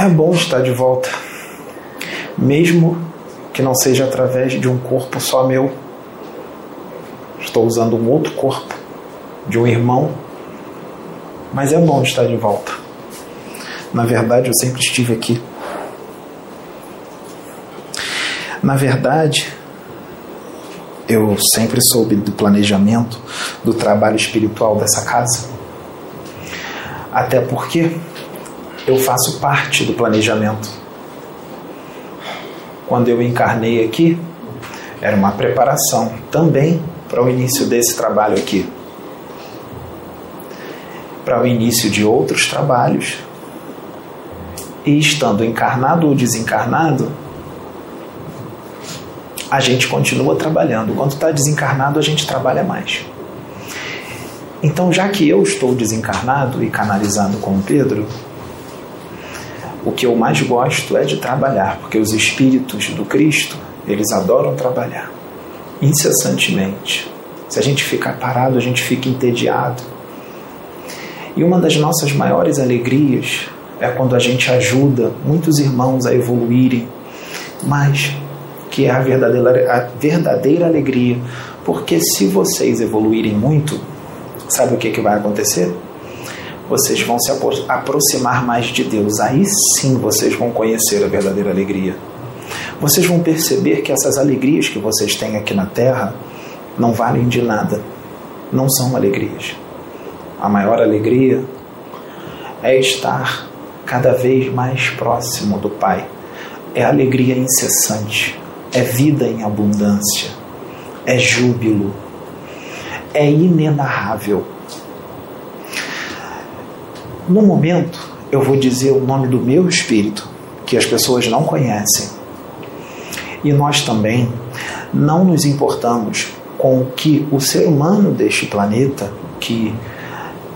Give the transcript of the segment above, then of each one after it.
É bom estar de volta, mesmo que não seja através de um corpo só meu. Estou usando um outro corpo de um irmão, mas é bom estar de volta. Na verdade, eu sempre estive aqui. Na verdade, eu sempre soube do planejamento, do trabalho espiritual dessa casa. Até porque eu faço parte do planejamento. Quando eu encarnei aqui, era uma preparação também para o início desse trabalho aqui. Para o início de outros trabalhos. E estando encarnado ou desencarnado, a gente continua trabalhando. Quando está desencarnado, a gente trabalha mais. Então, já que eu estou desencarnado e canalizando com Pedro, o que eu mais gosto é de trabalhar, porque os espíritos do Cristo, eles adoram trabalhar incessantemente. Se a gente ficar parado, a gente fica entediado. E uma das nossas maiores alegrias é quando a gente ajuda muitos irmãos a evoluírem, mas que é a verdadeira, a verdadeira alegria. Porque se vocês evoluírem muito, sabe o que, que vai acontecer? Vocês vão se aproximar mais de Deus. Aí sim vocês vão conhecer a verdadeira alegria. Vocês vão perceber que essas alegrias que vocês têm aqui na Terra não valem de nada. Não são alegrias. A maior alegria é estar cada vez mais próximo do Pai. É alegria incessante é vida em abundância, é júbilo, é inenarrável. No momento, eu vou dizer o nome do meu espírito, que as pessoas não conhecem. E nós também não nos importamos com o que o ser humano deste planeta, que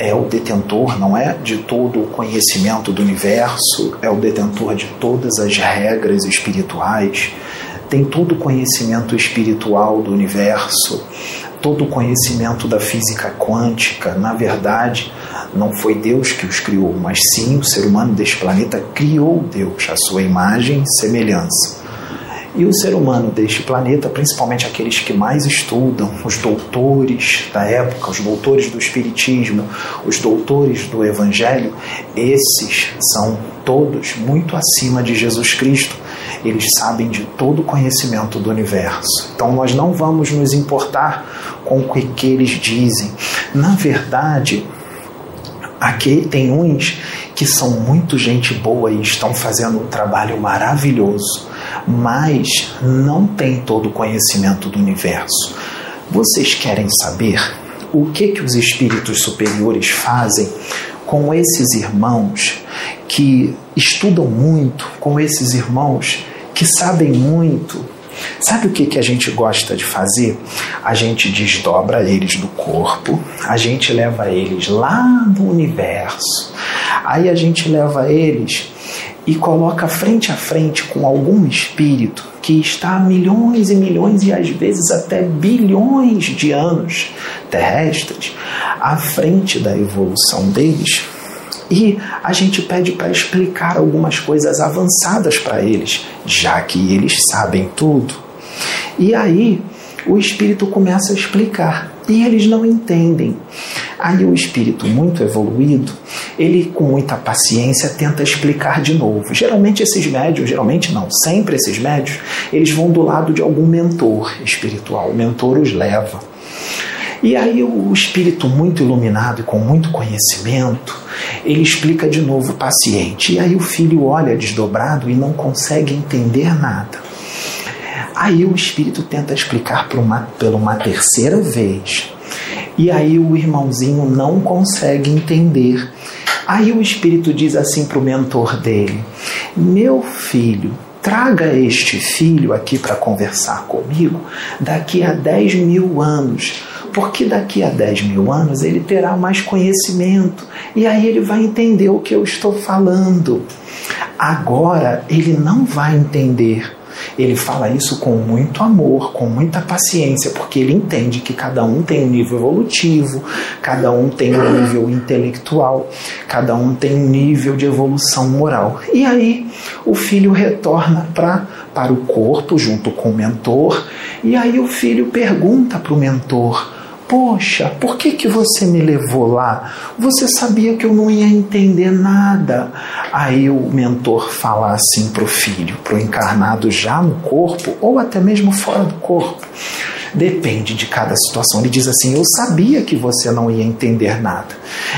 é o detentor, não é de todo o conhecimento do universo, é o detentor de todas as regras espirituais, tem todo o conhecimento espiritual do universo, todo o conhecimento da física quântica. Na verdade, não foi Deus que os criou, mas sim o ser humano deste planeta criou Deus, a sua imagem e semelhança. E o ser humano deste planeta, principalmente aqueles que mais estudam, os doutores da época, os doutores do Espiritismo, os doutores do Evangelho, esses são todos muito acima de Jesus Cristo eles sabem de todo o conhecimento do universo. Então nós não vamos nos importar com o que eles dizem. Na verdade, aqui tem uns que são muito gente boa e estão fazendo um trabalho maravilhoso, mas não tem todo o conhecimento do universo. Vocês querem saber o que que os espíritos superiores fazem com esses irmãos que estudam muito, com esses irmãos que sabem muito. Sabe o que, que a gente gosta de fazer? A gente desdobra eles do corpo, a gente leva eles lá no universo, aí a gente leva eles e coloca frente a frente com algum espírito que está a milhões e milhões e às vezes até bilhões de anos terrestres à frente da evolução deles e a gente pede para explicar algumas coisas avançadas para eles, já que eles sabem tudo. E aí o espírito começa a explicar e eles não entendem. Aí o espírito muito evoluído, ele com muita paciência tenta explicar de novo. Geralmente esses médios, geralmente não, sempre esses médios, eles vão do lado de algum mentor espiritual. O mentor os leva. E aí o espírito muito iluminado e com muito conhecimento, ele explica de novo o paciente. E aí o filho olha desdobrado e não consegue entender nada. Aí o espírito tenta explicar por uma, pela uma terceira vez. E aí o irmãozinho não consegue entender. Aí o espírito diz assim para o mentor dele: Meu filho, traga este filho aqui para conversar comigo daqui a 10 mil anos porque daqui a 10 mil anos ele terá mais conhecimento e aí ele vai entender o que eu estou falando. Agora ele não vai entender. Ele fala isso com muito amor, com muita paciência, porque ele entende que cada um tem um nível evolutivo, cada um tem um nível intelectual, cada um tem um nível de evolução moral. E aí o filho retorna pra, para o corpo junto com o mentor, e aí o filho pergunta para o mentor: Poxa, por que, que você me levou lá? Você sabia que eu não ia entender nada. Aí o mentor fala assim para o filho, para o encarnado já no corpo ou até mesmo fora do corpo. Depende de cada situação. Ele diz assim: Eu sabia que você não ia entender nada.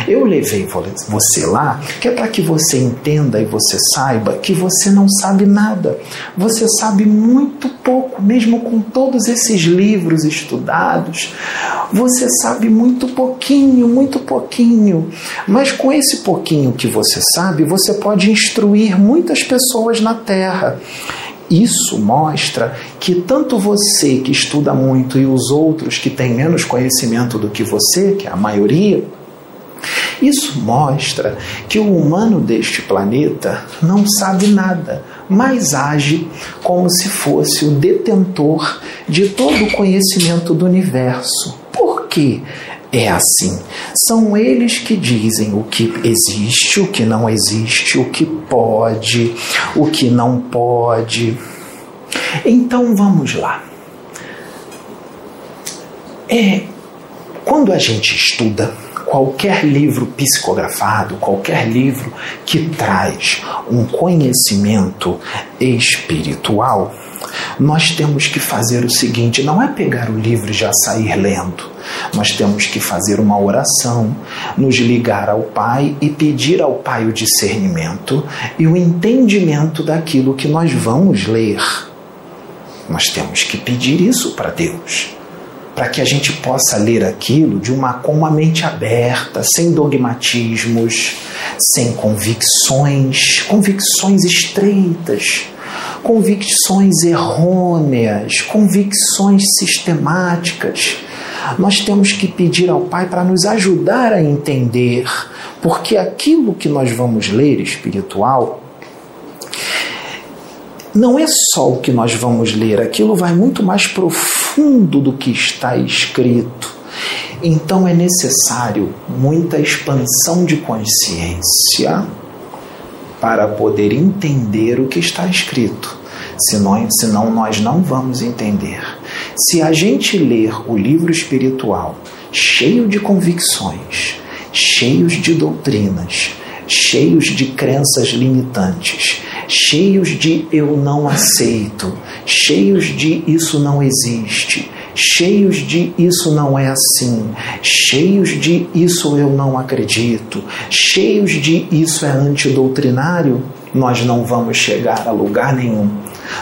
Eu levei você lá que é para que você entenda e você saiba que você não sabe nada. Você sabe muito pouco, mesmo com todos esses livros estudados. Você sabe muito pouquinho, muito pouquinho. Mas com esse pouquinho que você sabe, você pode instruir muitas pessoas na Terra. Isso mostra que tanto você que estuda muito e os outros que têm menos conhecimento do que você, que é a maioria, isso mostra que o humano deste planeta não sabe nada, mas age como se fosse o detentor de todo o conhecimento do universo. Por quê? É assim. São eles que dizem o que existe, o que não existe, o que pode, o que não pode. Então vamos lá. É quando a gente estuda qualquer livro psicografado, qualquer livro que traz um conhecimento espiritual, nós temos que fazer o seguinte: não é pegar o livro e já sair lendo. Nós temos que fazer uma oração, nos ligar ao Pai e pedir ao Pai o discernimento e o entendimento daquilo que nós vamos ler. Nós temos que pedir isso para Deus para que a gente possa ler aquilo de uma com uma mente aberta, sem dogmatismos, sem convicções, convicções estreitas, convicções errôneas, convicções sistemáticas. Nós temos que pedir ao Pai para nos ajudar a entender, porque aquilo que nós vamos ler espiritual não é só o que nós vamos ler, aquilo vai muito mais profundo do que está escrito. Então é necessário muita expansão de consciência para poder entender o que está escrito. Senão, senão nós não vamos entender. Se a gente ler o livro espiritual cheio de convicções, cheios de doutrinas, cheios de crenças limitantes, cheios de eu não aceito, cheios de isso não existe, cheios de isso não é assim, cheios de isso eu não acredito, cheios de isso é antidoutrinário, nós não vamos chegar a lugar nenhum.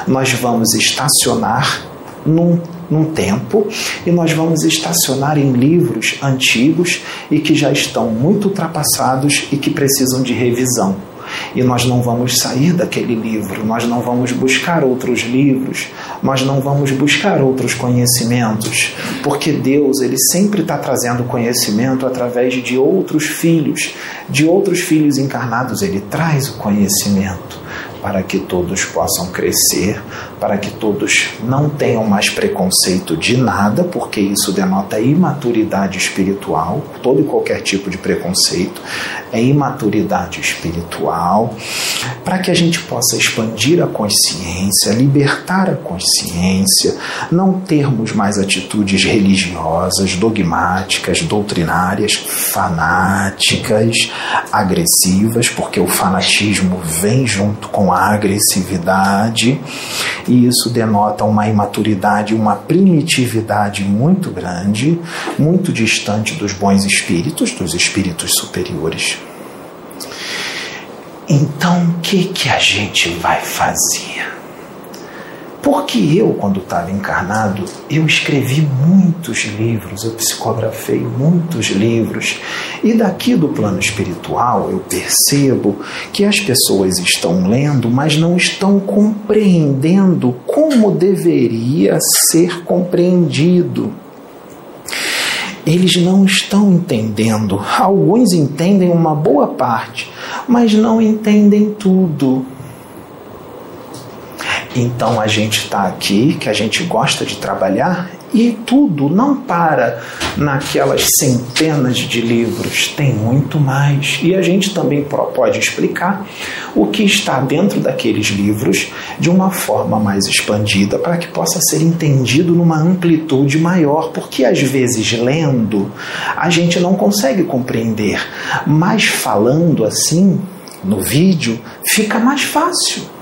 Nós vamos estacionar num, num tempo e nós vamos estacionar em livros antigos e que já estão muito ultrapassados e que precisam de revisão. E nós não vamos sair daquele livro, nós não vamos buscar outros livros, nós não vamos buscar outros conhecimentos, porque Deus ele sempre está trazendo conhecimento através de outros filhos, de outros filhos encarnados, ele traz o conhecimento para que todos possam crescer, para que todos não tenham mais preconceito de nada, porque isso denota imaturidade espiritual, todo e qualquer tipo de preconceito é imaturidade espiritual, para que a gente possa expandir a consciência, libertar a consciência, não termos mais atitudes religiosas, dogmáticas, doutrinárias, fanáticas, agressivas, porque o fanatismo vem junto com a agressividade. e isso denota uma imaturidade, uma primitividade muito grande, muito distante dos bons espíritos, dos espíritos superiores. Então, o que, que a gente vai fazer? Porque eu, quando estava encarnado, eu escrevi muitos livros, eu psicografei muitos livros, e daqui do plano espiritual eu percebo que as pessoas estão lendo, mas não estão compreendendo como deveria ser compreendido. Eles não estão entendendo. Alguns entendem uma boa parte, mas não entendem tudo. Então a gente está aqui, que a gente gosta de trabalhar, e tudo não para naquelas centenas de livros, tem muito mais. E a gente também pode explicar o que está dentro daqueles livros de uma forma mais expandida, para que possa ser entendido numa amplitude maior, porque às vezes lendo a gente não consegue compreender, mas falando assim no vídeo fica mais fácil.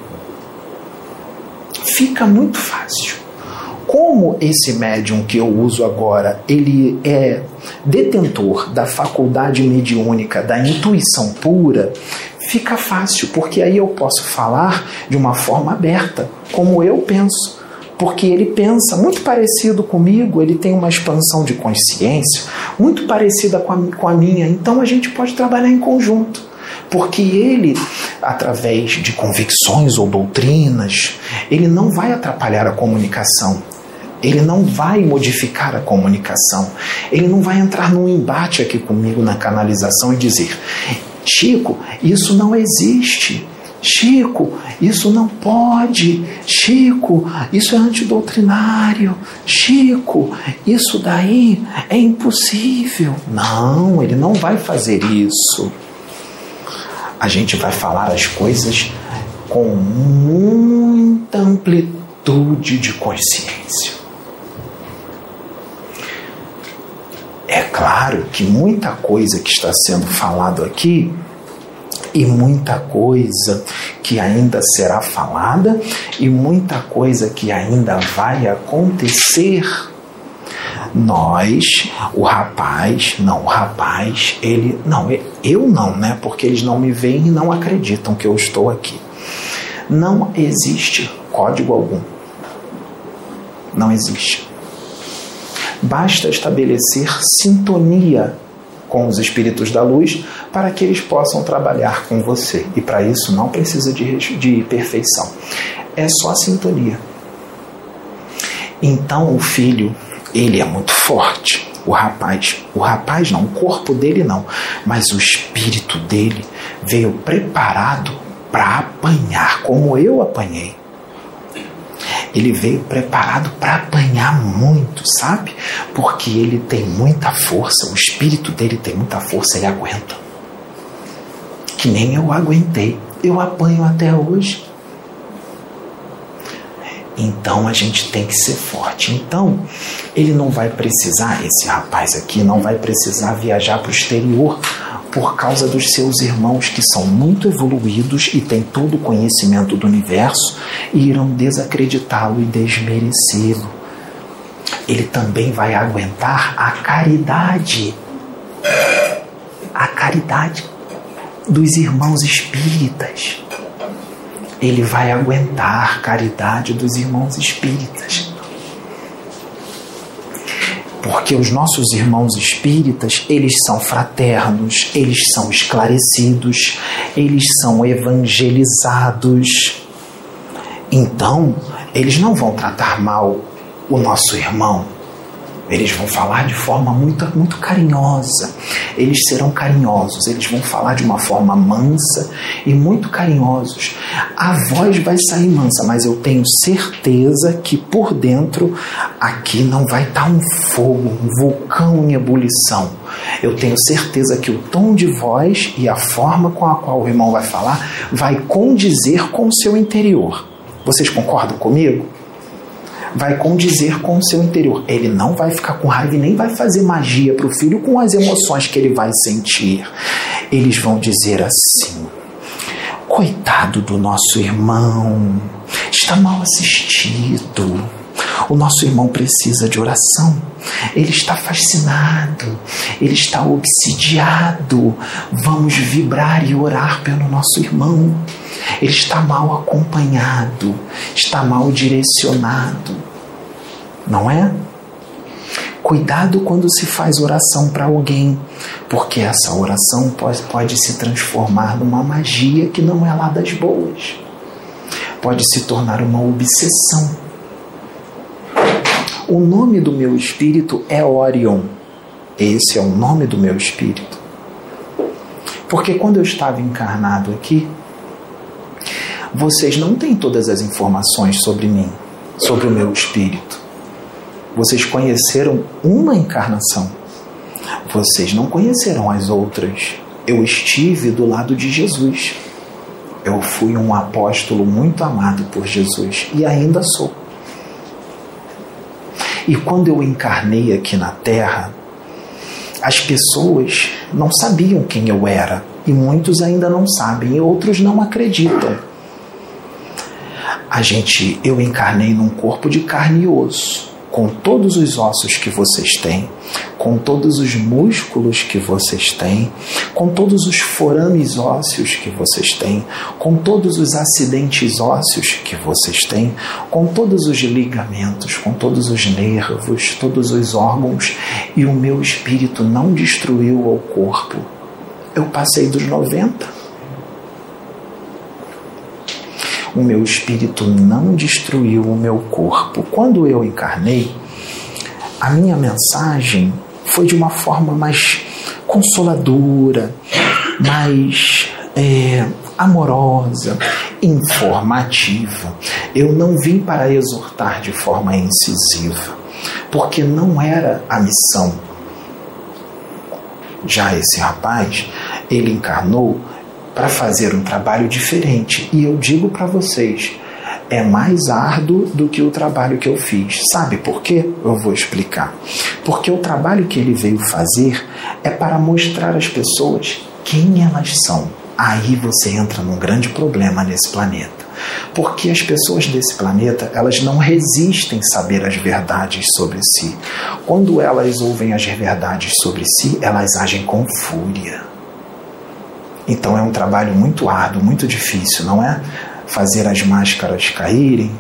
Fica muito fácil. Como esse médium que eu uso agora, ele é detentor da faculdade mediúnica, da intuição pura, fica fácil, porque aí eu posso falar de uma forma aberta, como eu penso. Porque ele pensa muito parecido comigo, ele tem uma expansão de consciência muito parecida com a, com a minha, então a gente pode trabalhar em conjunto porque ele, através de convicções ou doutrinas, ele não vai atrapalhar a comunicação. Ele não vai modificar a comunicação. Ele não vai entrar num embate aqui comigo na canalização e dizer: Chico, isso não existe. Chico, isso não pode. Chico, isso é antidoutrinário. Chico, isso daí é impossível. Não, ele não vai fazer isso. A gente vai falar as coisas com muita amplitude de consciência. É claro que muita coisa que está sendo falado aqui e muita coisa que ainda será falada e muita coisa que ainda vai acontecer. Nós, o rapaz, não, o rapaz, ele, não, eu não, né? Porque eles não me veem e não acreditam que eu estou aqui. Não existe código algum. Não existe. Basta estabelecer sintonia com os espíritos da luz para que eles possam trabalhar com você. E para isso não precisa de, de perfeição. É só sintonia. Então o filho, ele é muito forte. O rapaz, o rapaz não, o corpo dele não, mas o espírito dele veio preparado para apanhar, como eu apanhei ele veio preparado para apanhar muito, sabe? Porque ele tem muita força, o espírito dele tem muita força, ele aguenta. Que nem eu aguentei. Eu apanho até hoje. Então a gente tem que ser forte. Então ele não vai precisar, esse rapaz aqui não vai precisar viajar para o exterior por causa dos seus irmãos que são muito evoluídos e têm todo o conhecimento do universo e irão desacreditá-lo e desmerecê-lo. Ele também vai aguentar a caridade. A caridade dos irmãos espíritas. Ele vai aguentar a caridade dos irmãos espíritas porque os nossos irmãos espíritas, eles são fraternos, eles são esclarecidos, eles são evangelizados. Então, eles não vão tratar mal o nosso irmão, eles vão falar de forma muito, muito carinhosa. Eles serão carinhosos. Eles vão falar de uma forma mansa e muito carinhosos. A voz vai sair mansa, mas eu tenho certeza que por dentro aqui não vai estar um fogo, um vulcão em ebulição. Eu tenho certeza que o tom de voz e a forma com a qual o irmão vai falar vai condizer com o seu interior. Vocês concordam comigo? Vai condizer com o seu interior. Ele não vai ficar com raiva e nem vai fazer magia para o filho com as emoções que ele vai sentir. Eles vão dizer assim: coitado do nosso irmão, está mal assistido. O nosso irmão precisa de oração. Ele está fascinado, ele está obsidiado. Vamos vibrar e orar pelo nosso irmão. Ele está mal acompanhado, está mal direcionado. Não é? Cuidado quando se faz oração para alguém, porque essa oração pode, pode se transformar numa magia que não é lá das boas. Pode se tornar uma obsessão. O nome do meu espírito é Orion. Esse é o nome do meu espírito. Porque quando eu estava encarnado aqui, Vocês não têm todas as informações sobre mim, sobre o meu espírito. Vocês conheceram uma encarnação. Vocês não conheceram as outras. Eu estive do lado de Jesus. Eu fui um apóstolo muito amado por Jesus e ainda sou. E quando eu encarnei aqui na Terra, as pessoas não sabiam quem eu era e muitos ainda não sabem e outros não acreditam. A gente, eu encarnei num corpo de carne e osso com todos os ossos que vocês têm, com todos os músculos que vocês têm, com todos os forames ósseos que vocês têm, com todos os acidentes ósseos que vocês têm, com todos os ligamentos, com todos os nervos, todos os órgãos, e o meu espírito não destruiu o corpo. Eu passei dos 90 o meu espírito não destruiu o meu corpo. Quando eu encarnei, a minha mensagem foi de uma forma mais consoladora, mais é, amorosa, informativa. Eu não vim para exortar de forma incisiva, porque não era a missão. Já esse rapaz, ele encarnou para fazer um trabalho diferente. E eu digo para vocês, é mais árduo do que o trabalho que eu fiz. Sabe por quê? Eu vou explicar. Porque o trabalho que ele veio fazer é para mostrar às pessoas quem elas são. Aí você entra num grande problema nesse planeta. Porque as pessoas desse planeta, elas não resistem saber as verdades sobre si. Quando elas ouvem as verdades sobre si, elas agem com fúria então é um trabalho muito árduo, muito difícil, não é? Fazer as máscaras caírem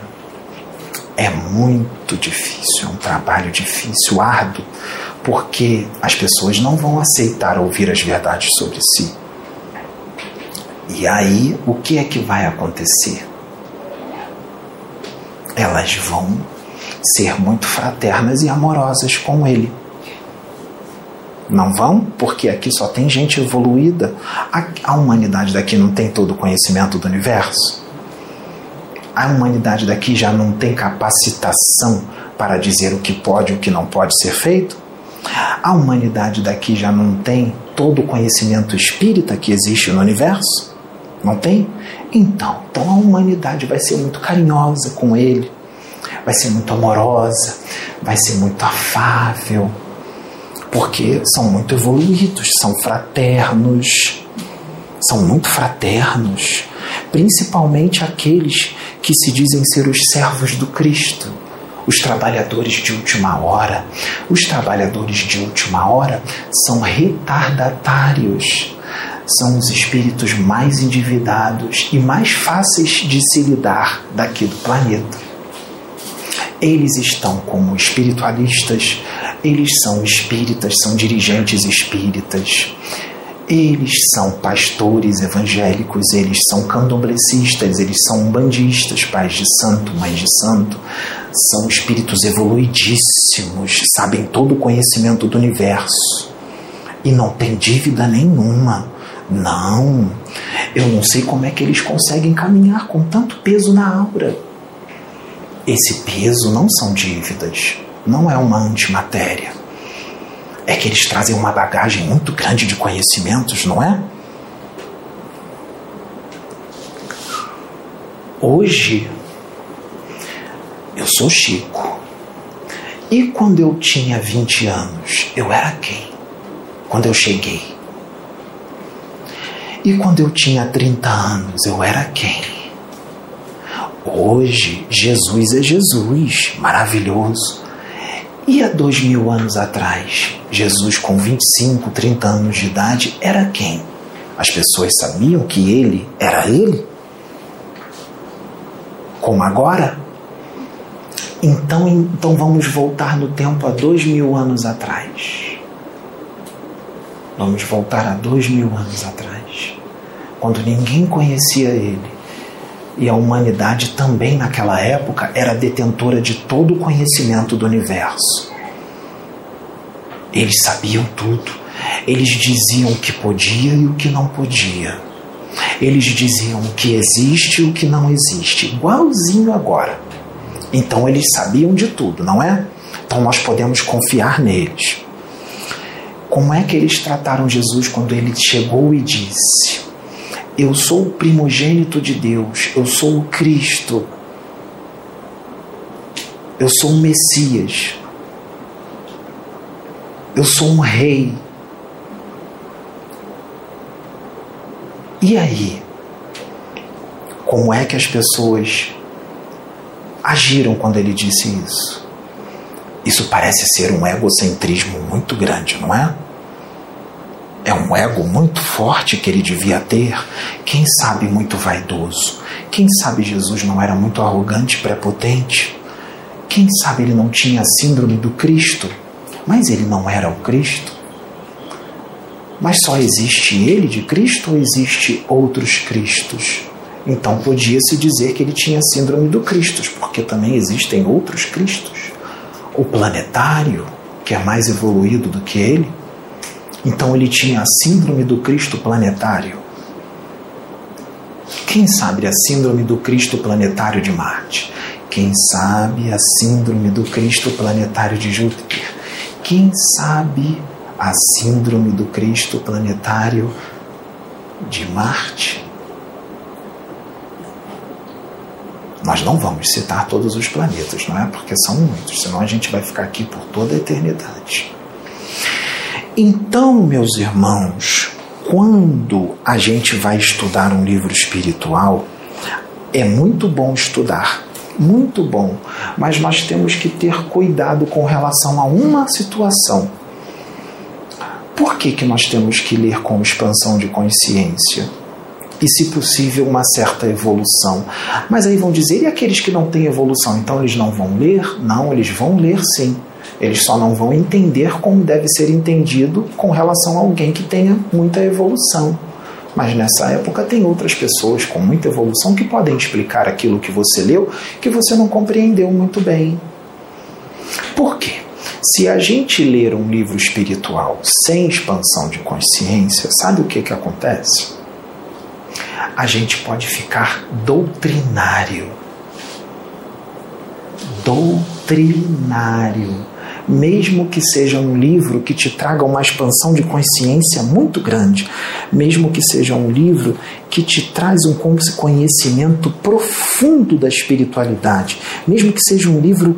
é muito difícil, é um trabalho difícil, árduo, porque as pessoas não vão aceitar ouvir as verdades sobre si. E aí, o que é que vai acontecer? Elas vão ser muito fraternas e amorosas com ele não vão, porque aqui só tem gente evoluída. A, a humanidade daqui não tem todo o conhecimento do universo. A humanidade daqui já não tem capacitação para dizer o que pode e o que não pode ser feito. A humanidade daqui já não tem todo o conhecimento espírita que existe no universo. Não tem? Então, então a humanidade vai ser muito carinhosa com ele, vai ser muito amorosa, vai ser muito afável, porque são muito evoluídos, são fraternos, são muito fraternos, principalmente aqueles que se dizem ser os servos do Cristo, os trabalhadores de última hora. Os trabalhadores de última hora são retardatários, são os espíritos mais endividados e mais fáceis de se lidar daqui do planeta. Eles estão como espiritualistas, eles são espíritas, são dirigentes espíritas. Eles são pastores evangélicos, eles são candomblecistas, eles são umbandistas, pais de santo, mães de santo. São espíritos evoluidíssimos, sabem todo o conhecimento do universo e não tem dívida nenhuma. Não, eu não sei como é que eles conseguem caminhar com tanto peso na aura. Esse peso não são dívidas não é uma antimatéria. É que eles trazem uma bagagem muito grande de conhecimentos, não é? Hoje, eu sou Chico. E quando eu tinha 20 anos, eu era quem? Quando eu cheguei. E quando eu tinha 30 anos, eu era quem? Hoje, Jesus é Jesus, maravilhoso. E há dois mil anos atrás, Jesus, com 25, 30 anos de idade, era quem? As pessoas sabiam que ele era ele? Como agora? Então, então vamos voltar no tempo a dois mil anos atrás. Vamos voltar a dois mil anos atrás, quando ninguém conhecia ele e a humanidade também naquela época era detentora de todo o conhecimento do universo. Eles sabiam tudo, eles diziam o que podia e o que não podia. Eles diziam o que existe e o que não existe, igualzinho agora. Então eles sabiam de tudo, não é? Então nós podemos confiar neles. Como é que eles trataram Jesus quando ele chegou e disse: Eu sou o primogênito de Deus, eu sou o Cristo, eu sou o Messias, eu sou um rei. E aí? Como é que as pessoas agiram quando ele disse isso? Isso parece ser um egocentrismo muito grande, não é? É um ego muito forte que ele devia ter. Quem sabe muito vaidoso. Quem sabe Jesus não era muito arrogante e prepotente. Quem sabe ele não tinha a síndrome do Cristo. Mas ele não era o Cristo. Mas só existe ele de Cristo ou existe outros Cristos? Então podia-se dizer que ele tinha a síndrome do Cristo, porque também existem outros Cristos. O planetário, que é mais evoluído do que ele. Então ele tinha a síndrome do Cristo planetário. Quem sabe a síndrome do Cristo planetário de Marte? Quem sabe a síndrome do Cristo planetário de Júpiter? Quem sabe a síndrome do Cristo planetário de Marte? Nós não vamos citar todos os planetas, não é? Porque são muitos, senão a gente vai ficar aqui por toda a eternidade. Então, meus irmãos, quando a gente vai estudar um livro espiritual, é muito bom estudar, muito bom, mas nós temos que ter cuidado com relação a uma situação. Por que, que nós temos que ler com expansão de consciência? E, se possível, uma certa evolução. Mas aí vão dizer, e aqueles que não têm evolução, então eles não vão ler? Não, eles vão ler sim. Eles só não vão entender como deve ser entendido com relação a alguém que tenha muita evolução. Mas nessa época tem outras pessoas com muita evolução que podem explicar aquilo que você leu que você não compreendeu muito bem. Por quê? Se a gente ler um livro espiritual sem expansão de consciência, sabe o que, que acontece? A gente pode ficar doutrinário. Doutrinário mesmo que seja um livro que te traga uma expansão de consciência muito grande, mesmo que seja um livro que te traz um conhecimento profundo da espiritualidade, mesmo que seja um livro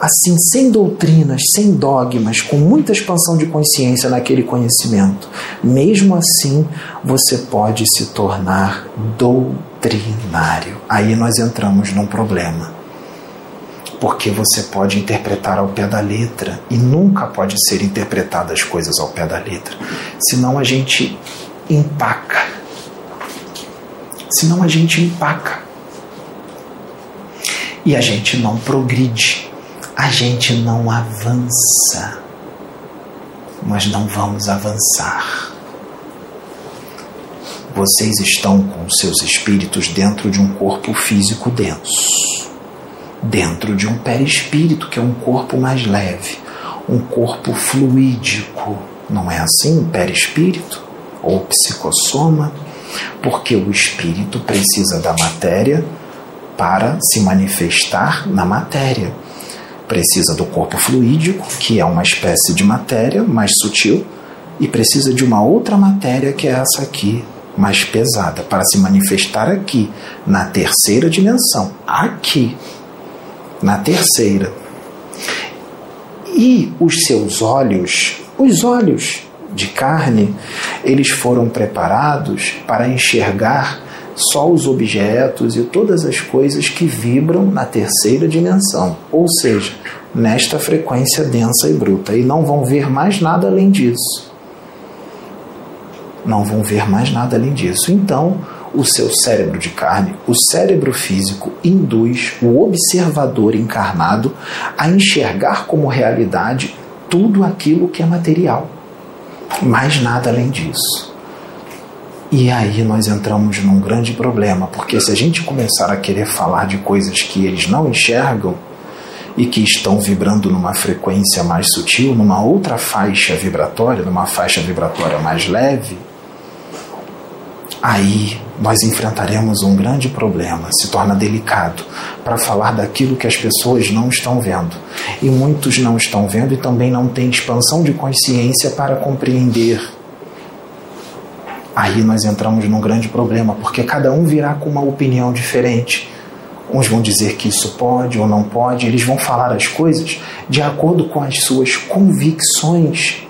assim, sem doutrinas, sem dogmas, com muita expansão de consciência naquele conhecimento, mesmo assim você pode se tornar doutrinário. Aí nós entramos num problema porque você pode interpretar ao pé da letra e nunca pode ser interpretada as coisas ao pé da letra. Senão a gente empaca. Senão a gente empaca. E a gente não progride. A gente não avança. Mas não vamos avançar. Vocês estão com seus espíritos dentro de um corpo físico denso dentro de um perispírito, que é um corpo mais leve, um corpo fluídico. Não é assim? Perispírito ou psicossoma? Porque o espírito precisa da matéria para se manifestar na matéria. Precisa do corpo fluídico, que é uma espécie de matéria mais sutil, e precisa de uma outra matéria que é essa aqui, mais pesada, para se manifestar aqui, na terceira dimensão, aqui, na terceira. E os seus olhos, os olhos de carne, eles foram preparados para enxergar só os objetos e todas as coisas que vibram na terceira dimensão, ou seja, nesta frequência densa e bruta, e não vão ver mais nada além disso. Não vão ver mais nada além disso. Então, o seu cérebro de carne, o cérebro físico induz o observador encarnado a enxergar como realidade tudo aquilo que é material. Mais nada além disso. E aí nós entramos num grande problema, porque se a gente começar a querer falar de coisas que eles não enxergam e que estão vibrando numa frequência mais sutil, numa outra faixa vibratória, numa faixa vibratória mais leve, aí nós enfrentaremos um grande problema, se torna delicado para falar daquilo que as pessoas não estão vendo. E muitos não estão vendo e também não têm expansão de consciência para compreender. Aí nós entramos num grande problema, porque cada um virá com uma opinião diferente. Uns vão dizer que isso pode ou não pode, eles vão falar as coisas de acordo com as suas convicções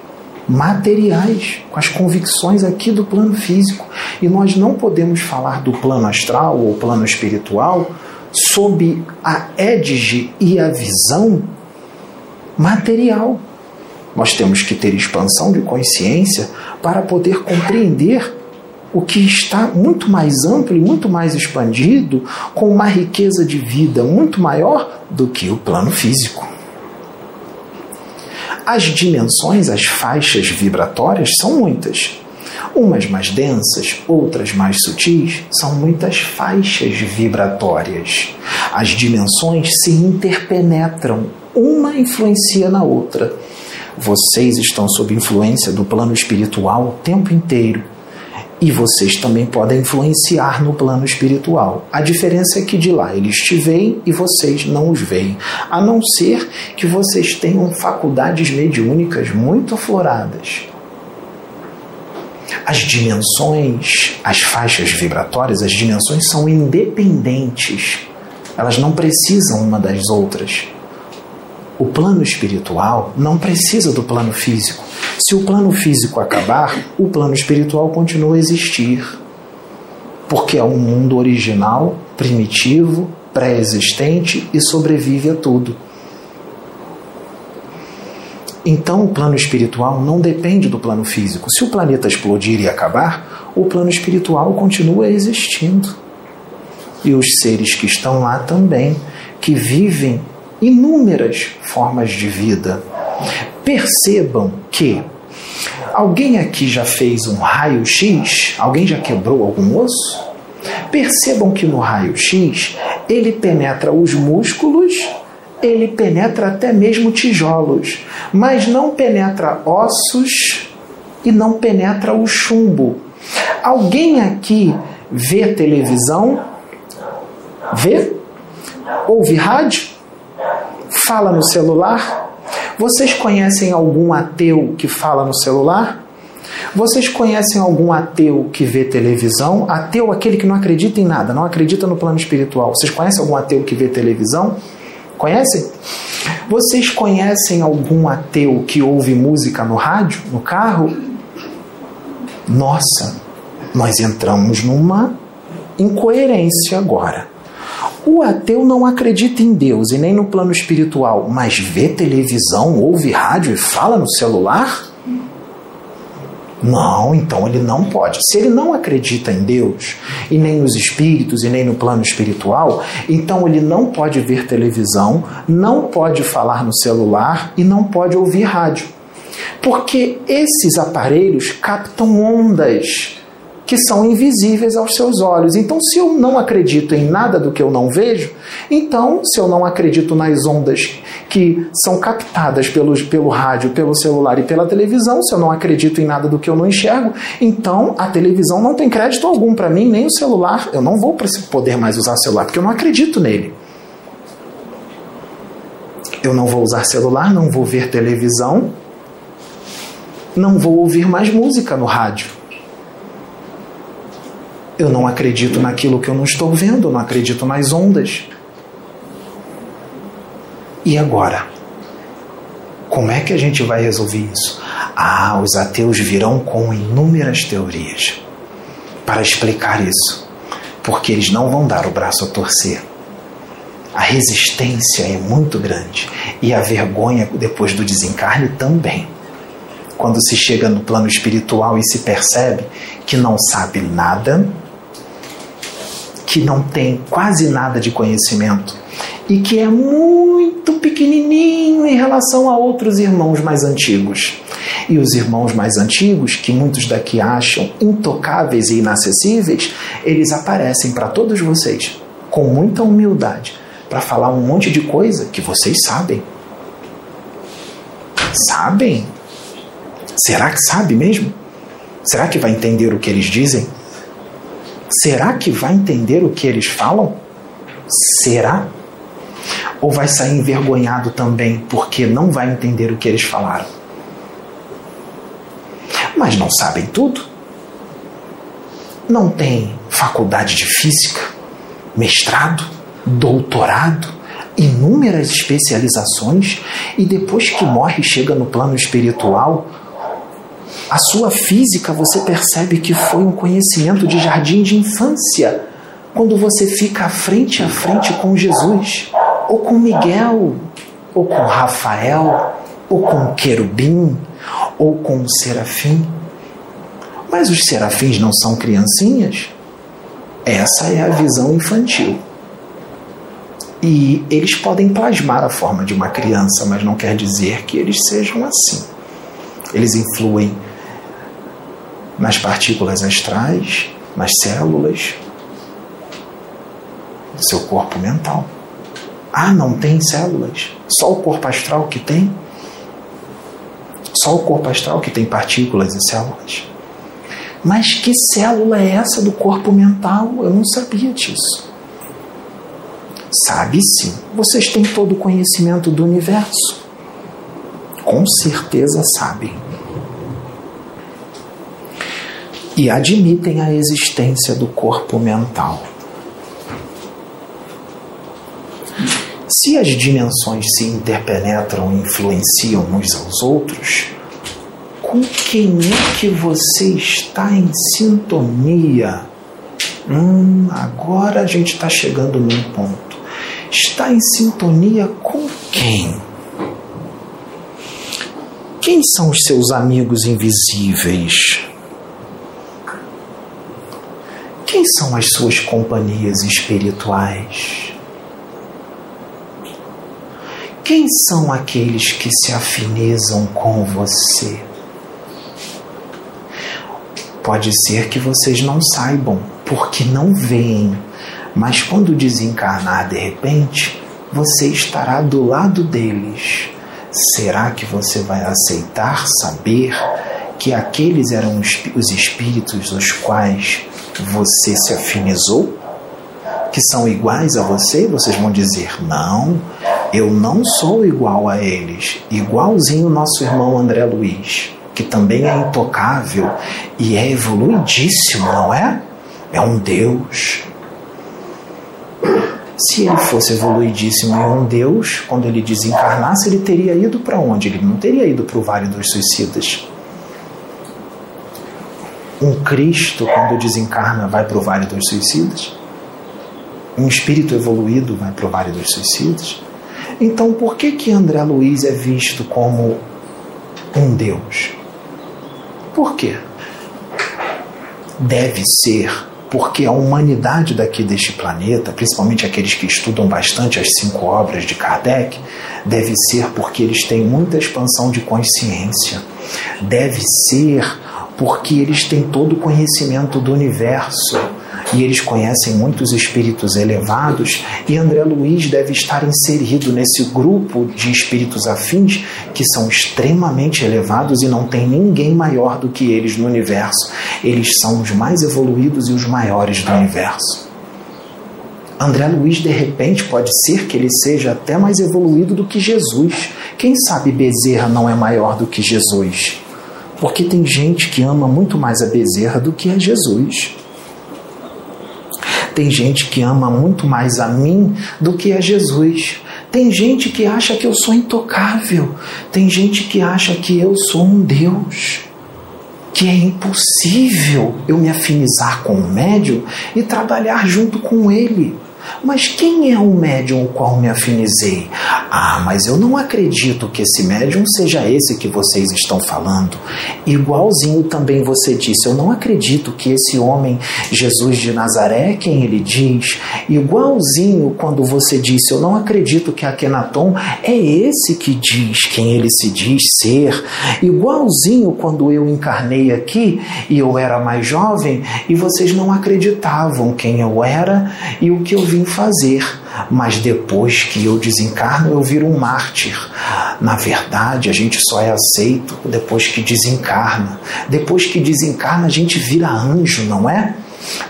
materiais, com as convicções aqui do plano físico. E nós não podemos falar do plano astral ou plano espiritual sob a édige e a visão material. Nós temos que ter expansão de consciência para poder compreender o que está muito mais amplo e muito mais expandido, com uma riqueza de vida muito maior do que o plano físico. As dimensões, as faixas vibratórias são muitas. Umas mais densas, outras mais sutis, são muitas faixas vibratórias. As dimensões se interpenetram, uma influencia na outra. Vocês estão sob influência do plano espiritual o tempo inteiro e vocês também podem influenciar no plano espiritual. A diferença é que de lá eles te veem e vocês não os veem, a não ser que vocês tenham faculdades mediúnicas muito afloradas. As dimensões, as faixas vibratórias, as dimensões são independentes. Elas não precisam uma das outras. O plano espiritual não precisa do plano físico. Se o plano físico acabar, o plano espiritual continua a existir. Porque é um mundo original, primitivo, pré-existente e sobrevive a tudo. Então, o plano espiritual não depende do plano físico. Se o planeta explodir e acabar, o plano espiritual continua existindo. E os seres que estão lá também, que vivem inúmeras formas de vida. Percebam que alguém aqui já fez um raio-x? Alguém já quebrou algum osso? Percebam que no raio-x ele penetra os músculos, ele penetra até mesmo tijolos, mas não penetra ossos e não penetra o chumbo. Alguém aqui vê televisão? Vê? Ouve rádio? Fala no celular? Vocês conhecem algum ateu que fala no celular? Vocês conhecem algum ateu que vê televisão? Ateu, aquele que não acredita em nada, não acredita no plano espiritual. Vocês conhecem algum ateu que vê televisão? Conhecem? Vocês conhecem algum ateu que ouve música no rádio, no carro? Nossa, nós entramos numa incoerência agora. O ateu não acredita em Deus e nem no plano espiritual, mas vê televisão, ouve rádio e fala no celular? Não, então ele não pode. Se ele não acredita em Deus, e nem nos espíritos, e nem no plano espiritual, então ele não pode ver televisão, não pode falar no celular e não pode ouvir rádio. Porque esses aparelhos captam ondas que são invisíveis aos seus olhos. Então, se eu não acredito em nada do que eu não vejo, então, se eu não acredito nas ondas que são captadas pelo, pelo rádio, pelo celular e pela televisão, se eu não acredito em nada do que eu não enxergo, então a televisão não tem crédito algum para mim, nem o celular. Eu não vou poder mais usar celular, porque eu não acredito nele. Eu não vou usar celular, não vou ver televisão, não vou ouvir mais música no rádio eu não acredito naquilo que eu não estou vendo, não acredito nas ondas. E agora? Como é que a gente vai resolver isso? Ah, os ateus virão com inúmeras teorias para explicar isso, porque eles não vão dar o braço a torcer. A resistência é muito grande e a vergonha depois do desencarne também. Quando se chega no plano espiritual e se percebe que não sabe nada, que não tem quase nada de conhecimento e que é muito pequenininho em relação a outros irmãos mais antigos. E os irmãos mais antigos, que muitos daqui acham intocáveis e inacessíveis, eles aparecem para todos vocês com muita humildade para falar um monte de coisa que vocês sabem. Sabem? Será que sabe mesmo? Será que vai entender o que eles dizem? Será que vai entender o que eles falam? Será? Ou vai sair envergonhado também porque não vai entender o que eles falaram? Mas não sabem tudo. Não tem faculdade de física, mestrado, doutorado, inúmeras especializações e depois que morre chega no plano espiritual, a sua física você percebe que foi um conhecimento de jardim de infância, quando você fica frente a frente com Jesus, ou com Miguel, ou com Rafael, ou com querubim, ou com serafim. Mas os serafins não são criancinhas? Essa é a visão infantil. E eles podem plasmar a forma de uma criança, mas não quer dizer que eles sejam assim. Eles influem nas partículas astrais, nas células, do seu corpo mental. Ah, não tem células? Só o corpo astral que tem? Só o corpo astral que tem partículas e células? Mas que célula é essa do corpo mental? Eu não sabia disso. Sabe sim. Vocês têm todo o conhecimento do universo. Com certeza sabem. E admitem a existência do corpo mental. Se as dimensões se interpenetram e influenciam uns aos outros, com quem é que você está em sintonia? Hum, agora a gente está chegando num ponto está em sintonia com quem? Quem são os seus amigos invisíveis? Quem são as suas companhias espirituais? Quem são aqueles que se afinizam com você? Pode ser que vocês não saibam, porque não veem mas quando desencarnar de repente, você estará do lado deles. Será que você vai aceitar saber que aqueles eram os espíritos dos quais você se afinizou? Que são iguais a você? Vocês vão dizer: não, eu não sou igual a eles. Igualzinho o nosso irmão André Luiz, que também é intocável e é evoluidíssimo, não é? É um Deus, se ele fosse evoluidíssimo e um Deus, quando ele desencarnasse, ele teria ido para onde? Ele não teria ido para o Vale dos Suicidas. Um Cristo, quando desencarna, vai para o Vale dos Suicidas? Um espírito evoluído vai para o Vale dos Suicidas? Então, por que que André Luiz é visto como um Deus? Por quê? Deve ser porque a humanidade daqui deste planeta, principalmente aqueles que estudam bastante as cinco obras de Kardec, deve ser porque eles têm muita expansão de consciência. Deve ser porque eles têm todo o conhecimento do universo e eles conhecem muitos espíritos elevados, e André Luiz deve estar inserido nesse grupo de espíritos afins que são extremamente elevados e não tem ninguém maior do que eles no universo. Eles são os mais evoluídos e os maiores do universo. André Luiz, de repente, pode ser que ele seja até mais evoluído do que Jesus. Quem sabe Bezerra não é maior do que Jesus? Porque tem gente que ama muito mais a Bezerra do que a Jesus. Tem gente que ama muito mais a mim do que a Jesus. Tem gente que acha que eu sou intocável. Tem gente que acha que eu sou um Deus. Que é impossível eu me afinizar com o médium e trabalhar junto com ele. Mas quem é o médium qual me afinizei? Ah, mas eu não acredito que esse médium seja esse que vocês estão falando. Igualzinho também você disse, eu não acredito que esse homem, Jesus de Nazaré, quem ele diz. Igualzinho quando você disse, eu não acredito que Akenaton é esse que diz quem ele se diz ser. Igualzinho quando eu encarnei aqui e eu era mais jovem e vocês não acreditavam quem eu era e o que eu vim fazer, mas depois que eu desencarno, eu viro um mártir. Na verdade, a gente só é aceito depois que desencarna. Depois que desencarna, a gente vira anjo, não é?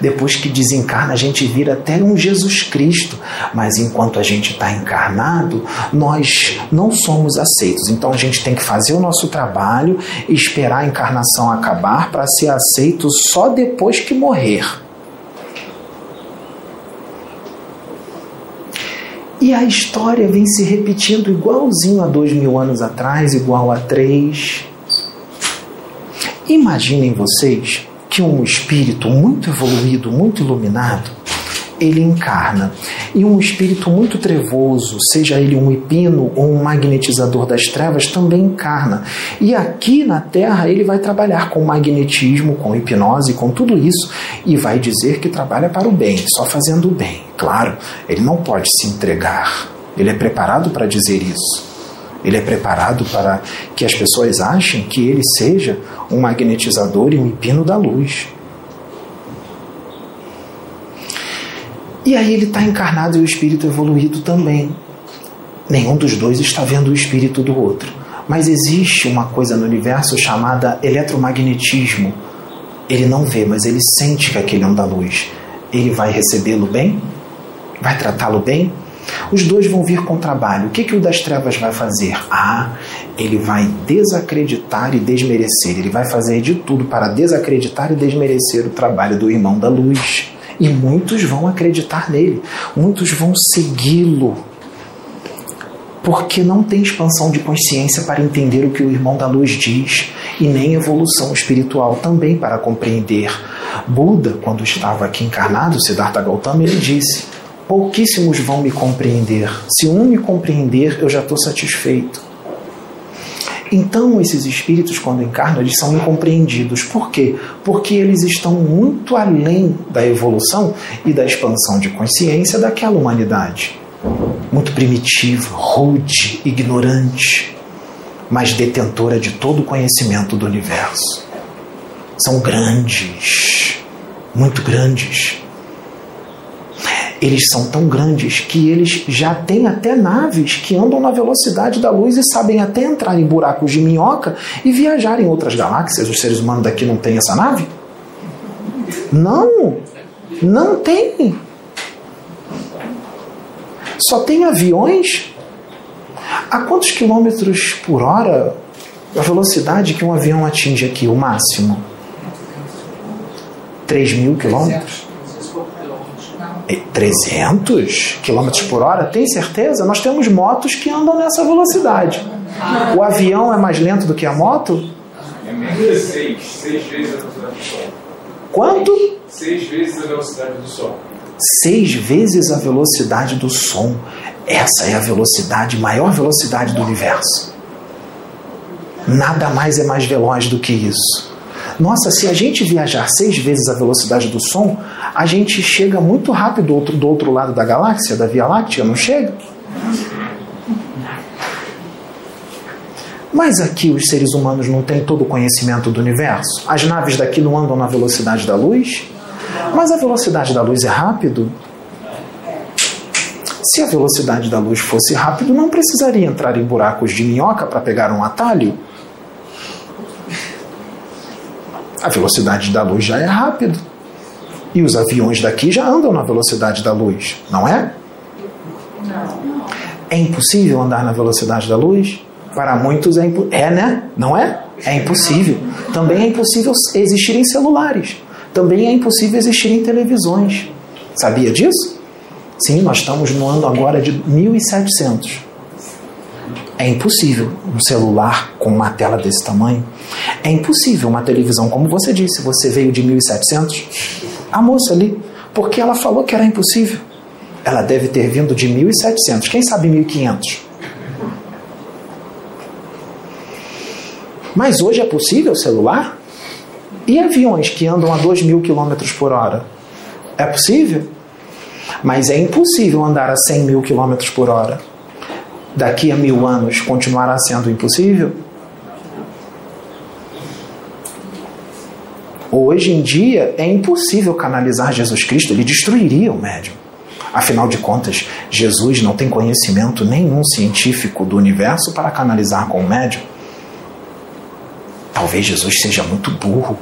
Depois que desencarna, a gente vira até um Jesus Cristo, mas enquanto a gente está encarnado, nós não somos aceitos. Então a gente tem que fazer o nosso trabalho esperar a encarnação acabar para ser aceito só depois que morrer. E a história vem se repetindo igualzinho a dois mil anos atrás, igual a três. Imaginem vocês que um espírito muito evoluído, muito iluminado, ele encarna. E um espírito muito trevoso, seja ele um hipino ou um magnetizador das trevas, também encarna. E aqui na Terra ele vai trabalhar com magnetismo, com hipnose, com tudo isso, e vai dizer que trabalha para o bem, só fazendo o bem. Claro, ele não pode se entregar. Ele é preparado para dizer isso. Ele é preparado para que as pessoas achem que ele seja um magnetizador e um hipino da luz. E aí ele está encarnado e o espírito evoluído também. Nenhum dos dois está vendo o espírito do outro. Mas existe uma coisa no universo chamada eletromagnetismo. Ele não vê, mas ele sente que aquele é um da luz. Ele vai recebê-lo bem? Vai tratá-lo bem? Os dois vão vir com trabalho. O que, que o das trevas vai fazer? Ah, ele vai desacreditar e desmerecer. Ele vai fazer de tudo para desacreditar e desmerecer o trabalho do irmão da luz. E muitos vão acreditar nele, muitos vão segui-lo. Porque não tem expansão de consciência para entender o que o irmão da luz diz, e nem evolução espiritual também para compreender. Buda, quando estava aqui encarnado, Siddhartha Gautama, ele disse: pouquíssimos vão me compreender. Se um me compreender, eu já estou satisfeito. Então, esses espíritos, quando encarnam, eles são incompreendidos. Por quê? Porque eles estão muito além da evolução e da expansão de consciência daquela humanidade. Muito primitiva, rude, ignorante, mas detentora de todo o conhecimento do universo. São grandes, muito grandes eles são tão grandes que eles já têm até naves que andam na velocidade da luz e sabem até entrar em buracos de minhoca e viajar em outras galáxias. Os seres humanos daqui não têm essa nave? Não, não tem. Só tem aviões. A quantos quilômetros por hora a velocidade que um avião atinge aqui, o máximo? 3 mil quilômetros? 300 km por hora? Tem certeza? Nós temos motos que andam nessa velocidade. O avião é mais lento do que a moto? É seis, seis vezes a velocidade do som. Quanto? Seis vezes a velocidade do som. Seis vezes a velocidade do som. Essa é a velocidade, maior velocidade do universo. Nada mais é mais veloz do que isso. Nossa, se a gente viajar seis vezes a velocidade do som, a gente chega muito rápido do outro, do outro lado da galáxia, da Via Láctea, não chega? Mas aqui os seres humanos não têm todo o conhecimento do universo. As naves daqui não andam na velocidade da luz. Mas a velocidade da luz é rápido. Se a velocidade da luz fosse rápido, não precisaria entrar em buracos de minhoca para pegar um atalho. A velocidade da luz já é rápido. E os aviões daqui já andam na velocidade da luz, não é? É impossível andar na velocidade da luz? Para muitos é, é né? Não é? É impossível. Também é impossível existirem celulares. Também é impossível existirem televisões. Sabia disso? Sim, nós estamos no ano agora de 1700. É impossível um celular com uma tela desse tamanho. É impossível uma televisão, como você disse, você veio de 1700. A moça ali, porque ela falou que era impossível. Ela deve ter vindo de 1700, quem sabe 1500. Mas hoje é possível celular? E aviões que andam a 2 mil quilômetros por hora? É possível? Mas é impossível andar a 100 mil quilômetros por hora daqui a mil anos continuará sendo impossível? Hoje em dia é impossível canalizar Jesus Cristo, ele destruiria o médium. Afinal de contas, Jesus não tem conhecimento nenhum científico do universo para canalizar com o médium. Talvez Jesus seja muito burro.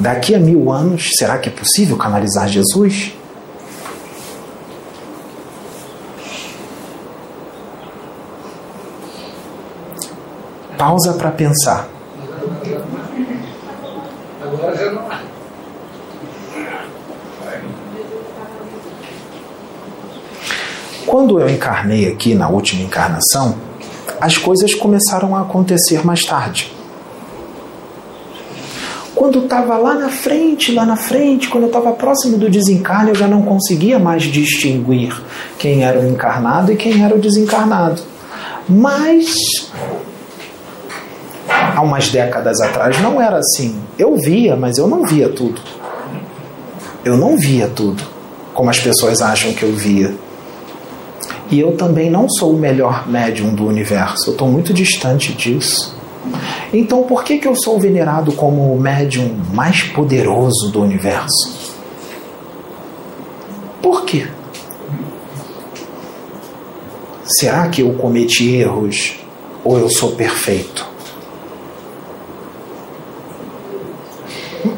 Daqui a mil anos, será que é possível canalizar Jesus? Pausa para pensar. Agora já não há. Quando eu encarnei aqui na última encarnação, as coisas começaram a acontecer mais tarde. Quando estava lá na frente, lá na frente, quando eu estava próximo do desencarne, eu já não conseguia mais distinguir quem era o encarnado e quem era o desencarnado. Mas há umas décadas atrás não era assim. Eu via, mas eu não via tudo. Eu não via tudo, como as pessoas acham que eu via. E eu também não sou o melhor médium do universo, eu estou muito distante disso. Então, por que, que eu sou venerado como o médium mais poderoso do universo? Por quê? Será que eu cometi erros ou eu sou perfeito?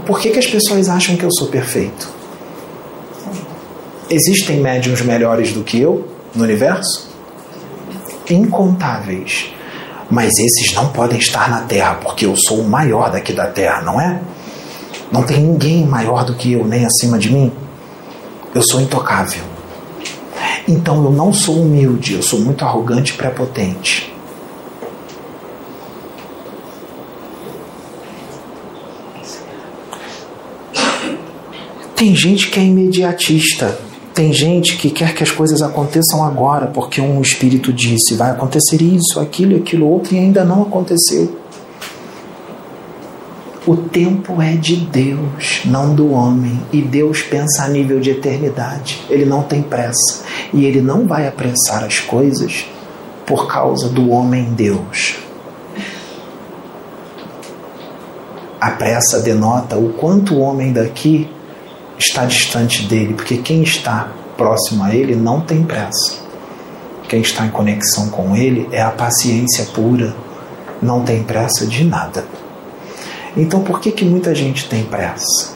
Por que, que as pessoas acham que eu sou perfeito? Existem médiums melhores do que eu no universo? Incontáveis. Mas esses não podem estar na Terra, porque eu sou o maior daqui da Terra, não é? Não tem ninguém maior do que eu, nem acima de mim. Eu sou intocável. Então eu não sou humilde, eu sou muito arrogante e prepotente. Tem gente que é imediatista. Tem gente que quer que as coisas aconteçam agora, porque um espírito disse vai acontecer isso, aquilo, aquilo outro, e ainda não aconteceu. O tempo é de Deus, não do homem. E Deus pensa a nível de eternidade. Ele não tem pressa. E ele não vai apressar as coisas por causa do homem Deus. A pressa denota o quanto o homem daqui está distante dele, porque quem está próximo a ele não tem pressa. Quem está em conexão com ele é a paciência pura, não tem pressa de nada. Então por que, que muita gente tem pressa?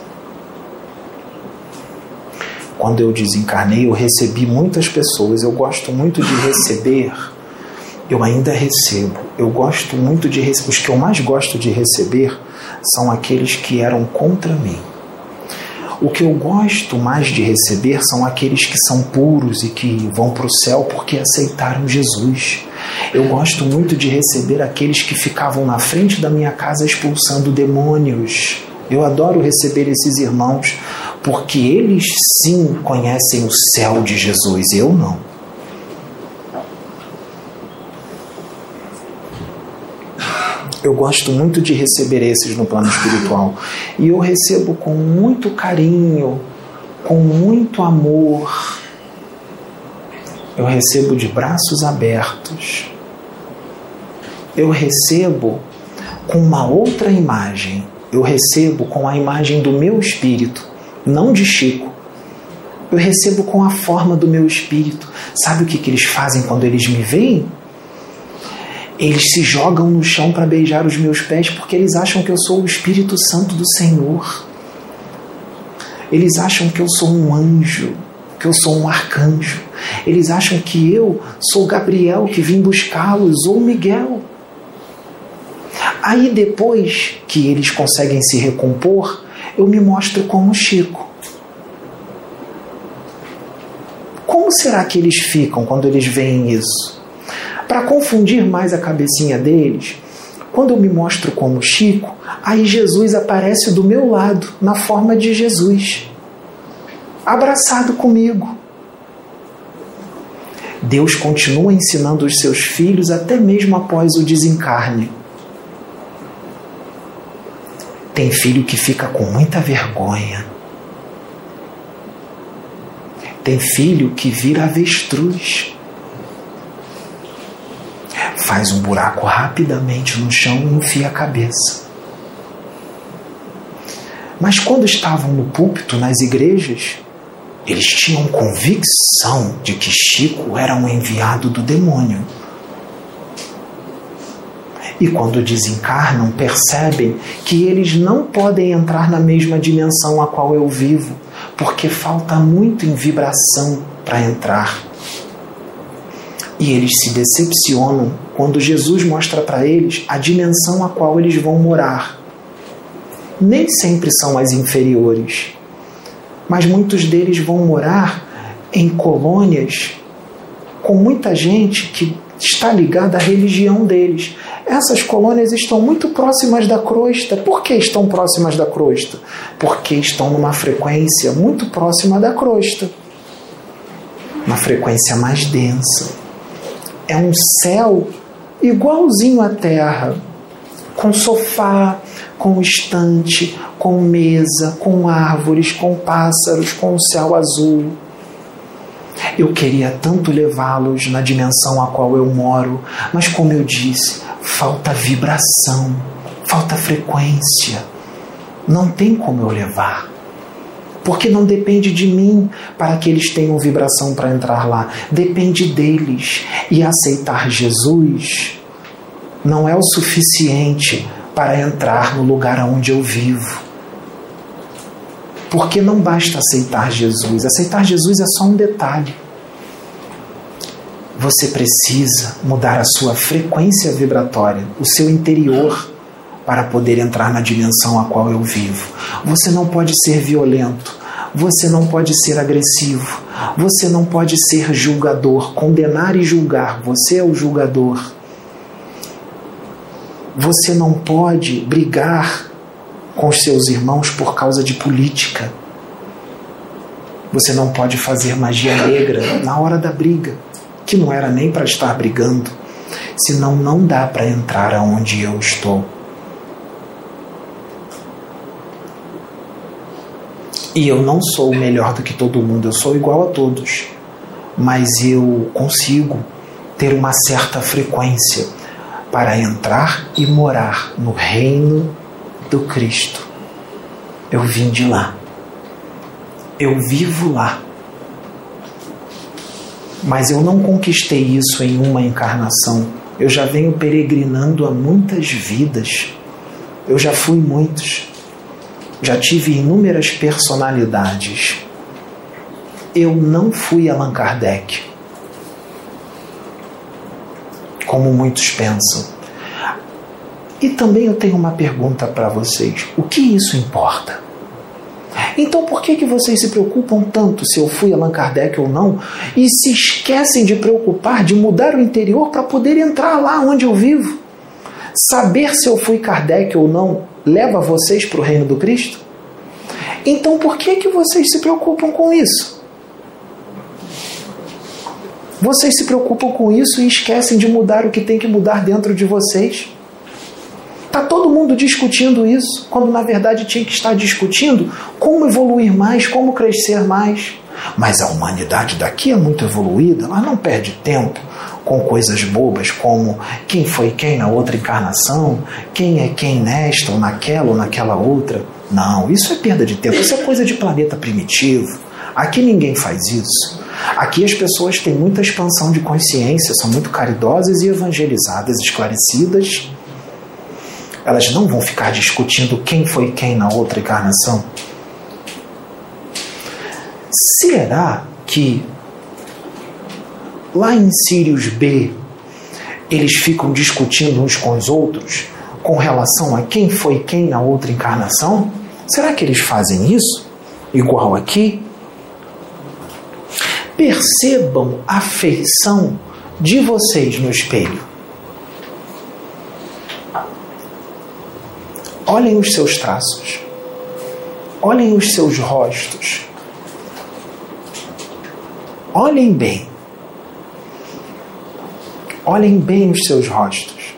Quando eu desencarnei, eu recebi muitas pessoas. Eu gosto muito de receber. Eu ainda recebo. Eu gosto muito de receber. Os que eu mais gosto de receber são aqueles que eram contra mim. O que eu gosto mais de receber são aqueles que são puros e que vão para o céu porque aceitaram Jesus. Eu gosto muito de receber aqueles que ficavam na frente da minha casa expulsando demônios. Eu adoro receber esses irmãos porque eles sim conhecem o céu de Jesus, eu não. Eu gosto muito de receber esses no plano espiritual. E eu recebo com muito carinho, com muito amor. Eu recebo de braços abertos. Eu recebo com uma outra imagem. Eu recebo com a imagem do meu espírito, não de Chico. Eu recebo com a forma do meu espírito. Sabe o que, que eles fazem quando eles me veem? Eles se jogam no chão para beijar os meus pés porque eles acham que eu sou o Espírito Santo do Senhor. Eles acham que eu sou um anjo, que eu sou um arcanjo. Eles acham que eu sou Gabriel que vim buscá-los ou Miguel. Aí depois que eles conseguem se recompor, eu me mostro como Chico. Como será que eles ficam quando eles veem isso? Para confundir mais a cabecinha deles, quando eu me mostro como Chico, aí Jesus aparece do meu lado, na forma de Jesus, abraçado comigo. Deus continua ensinando os seus filhos até mesmo após o desencarne. Tem filho que fica com muita vergonha. Tem filho que vira avestruz faz um buraco rapidamente no chão e enfia a cabeça. Mas quando estavam no púlpito, nas igrejas, eles tinham convicção de que Chico era um enviado do demônio. E quando desencarnam, percebem que eles não podem entrar na mesma dimensão a qual eu vivo, porque falta muito em vibração para entrar. E eles se decepcionam quando Jesus mostra para eles a dimensão a qual eles vão morar. Nem sempre são as inferiores, mas muitos deles vão morar em colônias com muita gente que está ligada à religião deles. Essas colônias estão muito próximas da crosta. Por que estão próximas da crosta? Porque estão numa frequência muito próxima da crosta. Uma frequência mais densa. É um céu igualzinho à Terra, com sofá, com estante, com mesa, com árvores, com pássaros, com o céu azul. Eu queria tanto levá-los na dimensão a qual eu moro, mas como eu disse, falta vibração, falta frequência. Não tem como eu levar. Porque não depende de mim para que eles tenham vibração para entrar lá. Depende deles. E aceitar Jesus não é o suficiente para entrar no lugar onde eu vivo. Porque não basta aceitar Jesus. Aceitar Jesus é só um detalhe. Você precisa mudar a sua frequência vibratória, o seu interior, para poder entrar na dimensão a qual eu vivo. Você não pode ser violento, você não pode ser agressivo, você não pode ser julgador, condenar e julgar. Você é o julgador. Você não pode brigar com os seus irmãos por causa de política. Você não pode fazer magia negra na hora da briga, que não era nem para estar brigando, senão não dá para entrar aonde eu estou. E eu não sou melhor do que todo mundo, eu sou igual a todos. Mas eu consigo ter uma certa frequência para entrar e morar no reino do Cristo. Eu vim de lá. Eu vivo lá. Mas eu não conquistei isso em uma encarnação. Eu já venho peregrinando há muitas vidas. Eu já fui muitos. Já tive inúmeras personalidades. Eu não fui Allan Kardec, como muitos pensam. E também eu tenho uma pergunta para vocês: o que isso importa? Então por que, que vocês se preocupam tanto se eu fui Allan Kardec ou não e se esquecem de preocupar de mudar o interior para poder entrar lá onde eu vivo? Saber se eu fui Kardec ou não leva vocês para o reino do Cristo? Então por que, que vocês se preocupam com isso? Vocês se preocupam com isso e esquecem de mudar o que tem que mudar dentro de vocês. Está todo mundo discutindo isso, quando na verdade tinha que estar discutindo como evoluir mais, como crescer mais. Mas a humanidade daqui é muito evoluída, ela não perde tempo com coisas bobas como quem foi quem na outra encarnação, quem é quem nesta ou naquela ou naquela outra. Não, isso é perda de tempo, isso é coisa de planeta primitivo. Aqui ninguém faz isso. Aqui as pessoas têm muita expansão de consciência, são muito caridosas e evangelizadas, esclarecidas. Elas não vão ficar discutindo quem foi quem na outra encarnação. Será que Lá em Sirius B, eles ficam discutindo uns com os outros com relação a quem foi quem na outra encarnação? Será que eles fazem isso? Igual aqui? Percebam a feição de vocês no espelho. Olhem os seus traços. Olhem os seus rostos. Olhem bem. Olhem bem os seus rostos.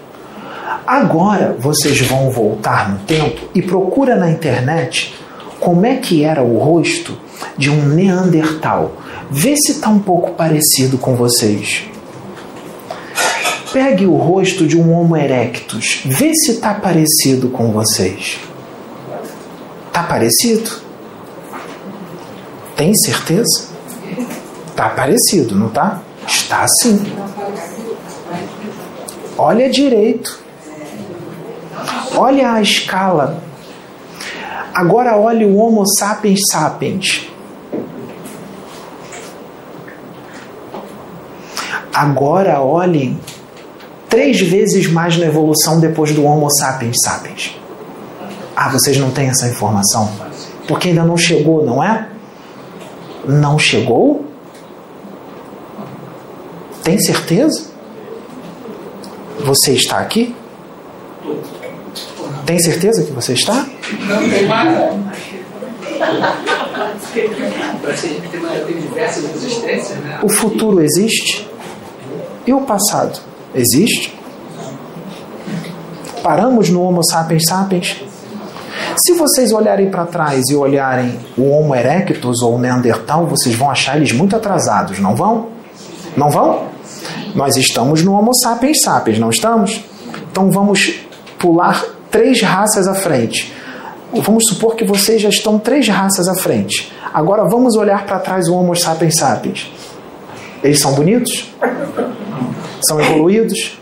Agora vocês vão voltar no tempo e procura na internet como é que era o rosto de um Neandertal. Vê se está um pouco parecido com vocês. Pegue o rosto de um Homo erectus. Vê se está parecido com vocês. Está parecido? Tem certeza? Está parecido, não está? Está sim. Olha direito. Olha a escala. Agora olhe o Homo sapiens sapiens. Agora olhem três vezes mais na evolução depois do Homo sapiens sapiens. Ah, vocês não têm essa informação? Porque ainda não chegou, não é? Não chegou? Tem certeza? Você está aqui? Tem certeza que você está? Não tem mais. O futuro existe? E o passado existe? Paramos no Homo sapiens sapiens? Se vocês olharem para trás e olharem o Homo erectus ou o Neandertal, vocês vão achar eles muito atrasados, não vão? Não vão? Nós estamos no Homo sapiens sapiens, não estamos? Então vamos pular três raças à frente. Vamos supor que vocês já estão três raças à frente. Agora vamos olhar para trás o Homo sapiens sapiens. Eles são bonitos? São evoluídos?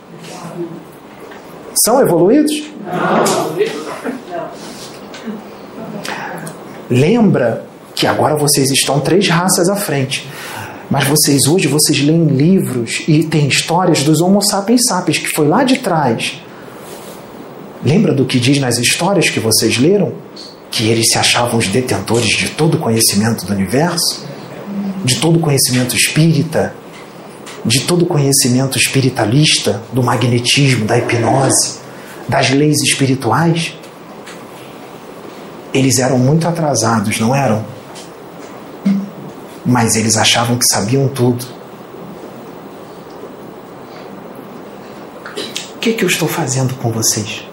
São evoluídos? Lembra que agora vocês estão três raças à frente. Mas vocês hoje vocês leem livros e tem histórias dos Homo sapiens sapiens que foi lá de trás. Lembra do que diz nas histórias que vocês leram? Que eles se achavam os detentores de todo o conhecimento do universo, de todo o conhecimento espírita, de todo o conhecimento espiritualista, do magnetismo, da hipnose, das leis espirituais. Eles eram muito atrasados, não eram? Mas eles achavam que sabiam tudo. O que, que eu estou fazendo com vocês?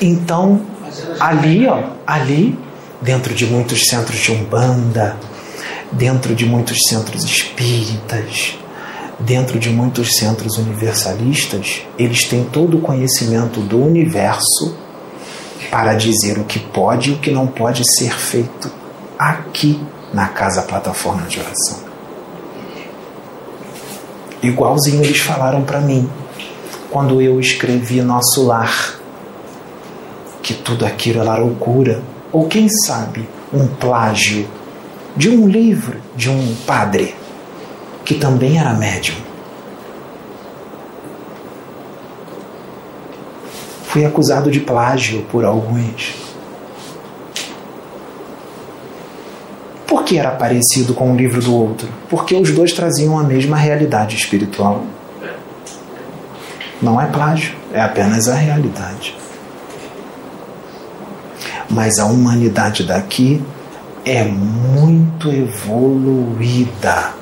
Então, ali, ó, ali, dentro de muitos centros de umbanda, dentro de muitos centros espíritas, dentro de muitos centros universalistas, eles têm todo o conhecimento do universo para dizer o que pode e o que não pode ser feito aqui na casa plataforma de oração. Igualzinho eles falaram para mim quando eu escrevi Nosso Lar, que tudo aquilo era loucura, ou quem sabe um plágio de um livro de um padre que também era médium. Fui acusado de plágio por alguns. Por que era parecido com um livro do outro? Porque os dois traziam a mesma realidade espiritual. Não é plágio, é apenas a realidade. Mas a humanidade daqui é muito evoluída.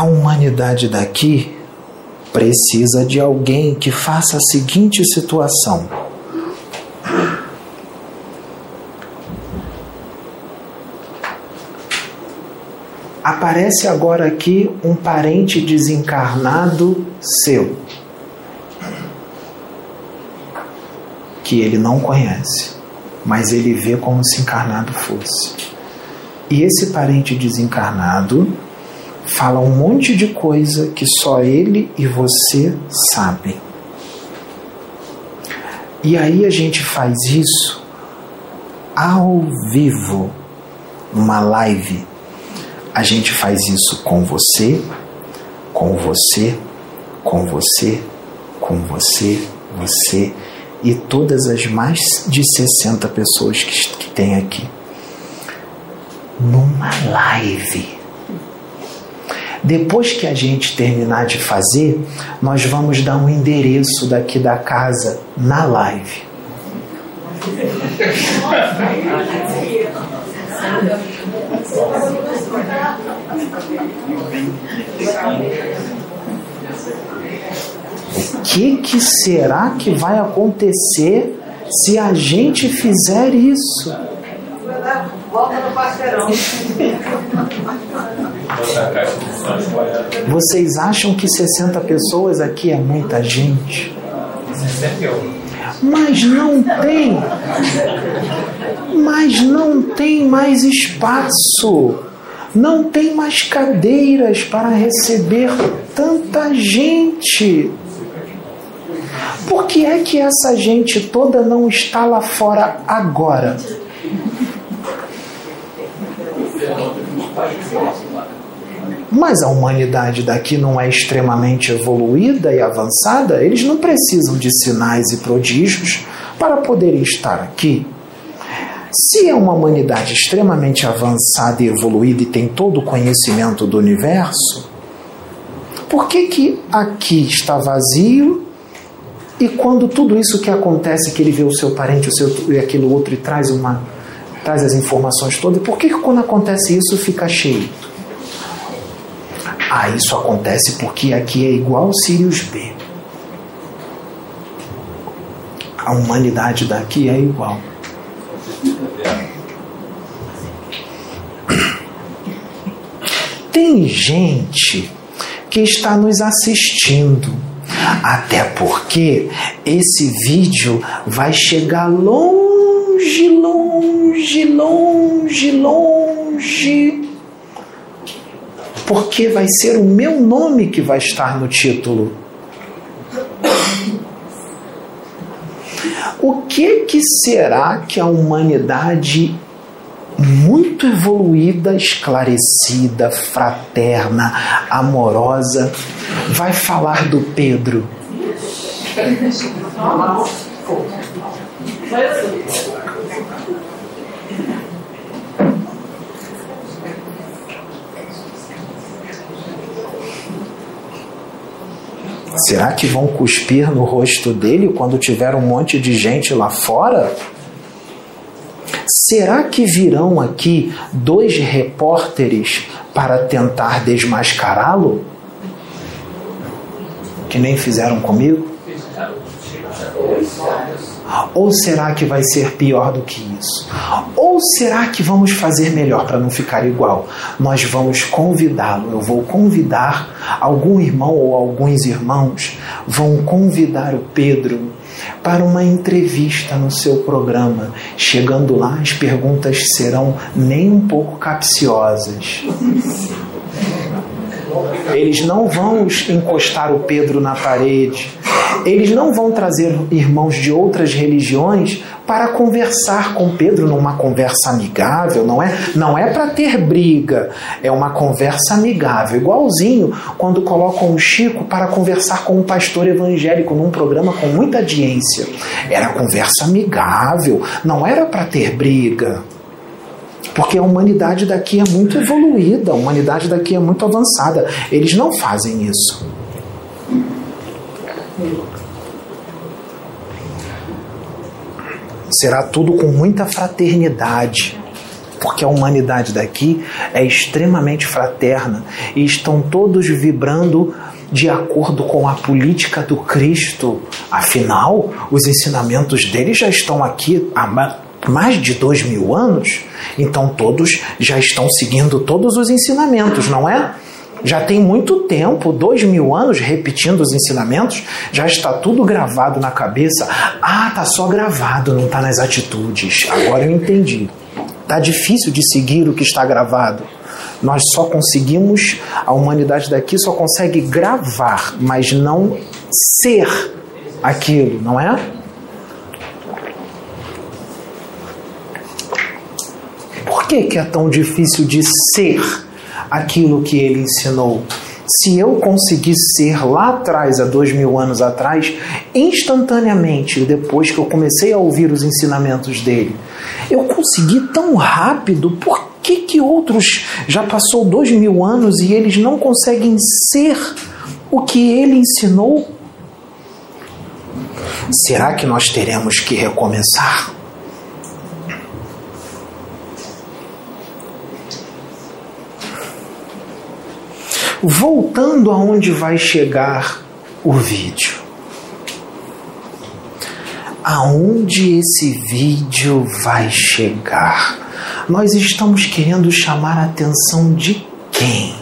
A humanidade daqui precisa de alguém que faça a seguinte situação. Aparece agora aqui um parente desencarnado seu, que ele não conhece, mas ele vê como se encarnado fosse. E esse parente desencarnado fala um monte de coisa que só ele e você sabem. E aí a gente faz isso ao vivo, numa live. A gente faz isso com você, com você, com você, com você, você e todas as mais de 60 pessoas que, que tem aqui. Numa live. Depois que a gente terminar de fazer, nós vamos dar um endereço daqui da casa na live. O que, que será que vai acontecer se a gente fizer isso? Volta no parceirão. Vocês acham que 60 pessoas aqui é muita gente? Mas não tem. Mas não tem mais espaço. Não tem mais cadeiras para receber tanta gente. Por que é que essa gente toda não está lá fora agora? Mas a humanidade daqui não é extremamente evoluída e avançada, eles não precisam de sinais e prodígios para poderem estar aqui. Se é uma humanidade extremamente avançada e evoluída e tem todo o conhecimento do universo, por que, que aqui está vazio e quando tudo isso que acontece, que ele vê o seu parente, o seu e aquilo outro e traz uma traz as informações todas, por que, que quando acontece isso fica cheio? Ah, isso acontece porque aqui é igual Sirius B. A humanidade daqui é igual. Tem gente que está nos assistindo. Até porque esse vídeo vai chegar longe, longe, longe, longe. Porque vai ser o meu nome que vai estar no título. O que que será que a humanidade muito evoluída, esclarecida, fraterna, amorosa, vai falar do Pedro. Será que vão cuspir no rosto dele quando tiver um monte de gente lá fora? Será que virão aqui dois repórteres para tentar desmascará-lo? Que nem fizeram comigo? Ou será que vai ser pior do que isso? Ou será que vamos fazer melhor para não ficar igual? Nós vamos convidá-lo. Eu vou convidar algum irmão ou alguns irmãos vão convidar o Pedro para uma entrevista no seu programa. Chegando lá, as perguntas serão nem um pouco capciosas. Eles não vão encostar o Pedro na parede. Eles não vão trazer irmãos de outras religiões para conversar com Pedro numa conversa amigável, não é? Não é para ter briga, é uma conversa amigável, igualzinho quando colocam o Chico para conversar com um pastor evangélico num programa com muita audiência. Era conversa amigável, não era para ter briga. Porque a humanidade daqui é muito evoluída, a humanidade daqui é muito avançada. Eles não fazem isso. Será tudo com muita fraternidade, porque a humanidade daqui é extremamente fraterna e estão todos vibrando de acordo com a política do Cristo. Afinal, os ensinamentos dele já estão aqui há mais de dois mil anos, então todos já estão seguindo todos os ensinamentos, não é? Já tem muito tempo, dois mil anos, repetindo os ensinamentos, já está tudo gravado na cabeça. Ah, tá só gravado, não está nas atitudes. Agora eu entendi. Tá difícil de seguir o que está gravado. Nós só conseguimos, a humanidade daqui só consegue gravar, mas não ser aquilo, não é? Por que, que é tão difícil de ser aquilo que ele ensinou? Se eu consegui ser lá atrás, há dois mil anos atrás, instantaneamente, depois que eu comecei a ouvir os ensinamentos dele, eu consegui tão rápido, por que, que outros já passou dois mil anos e eles não conseguem ser o que ele ensinou? Será que nós teremos que recomeçar? Voltando aonde vai chegar o vídeo. Aonde esse vídeo vai chegar? Nós estamos querendo chamar a atenção de quem?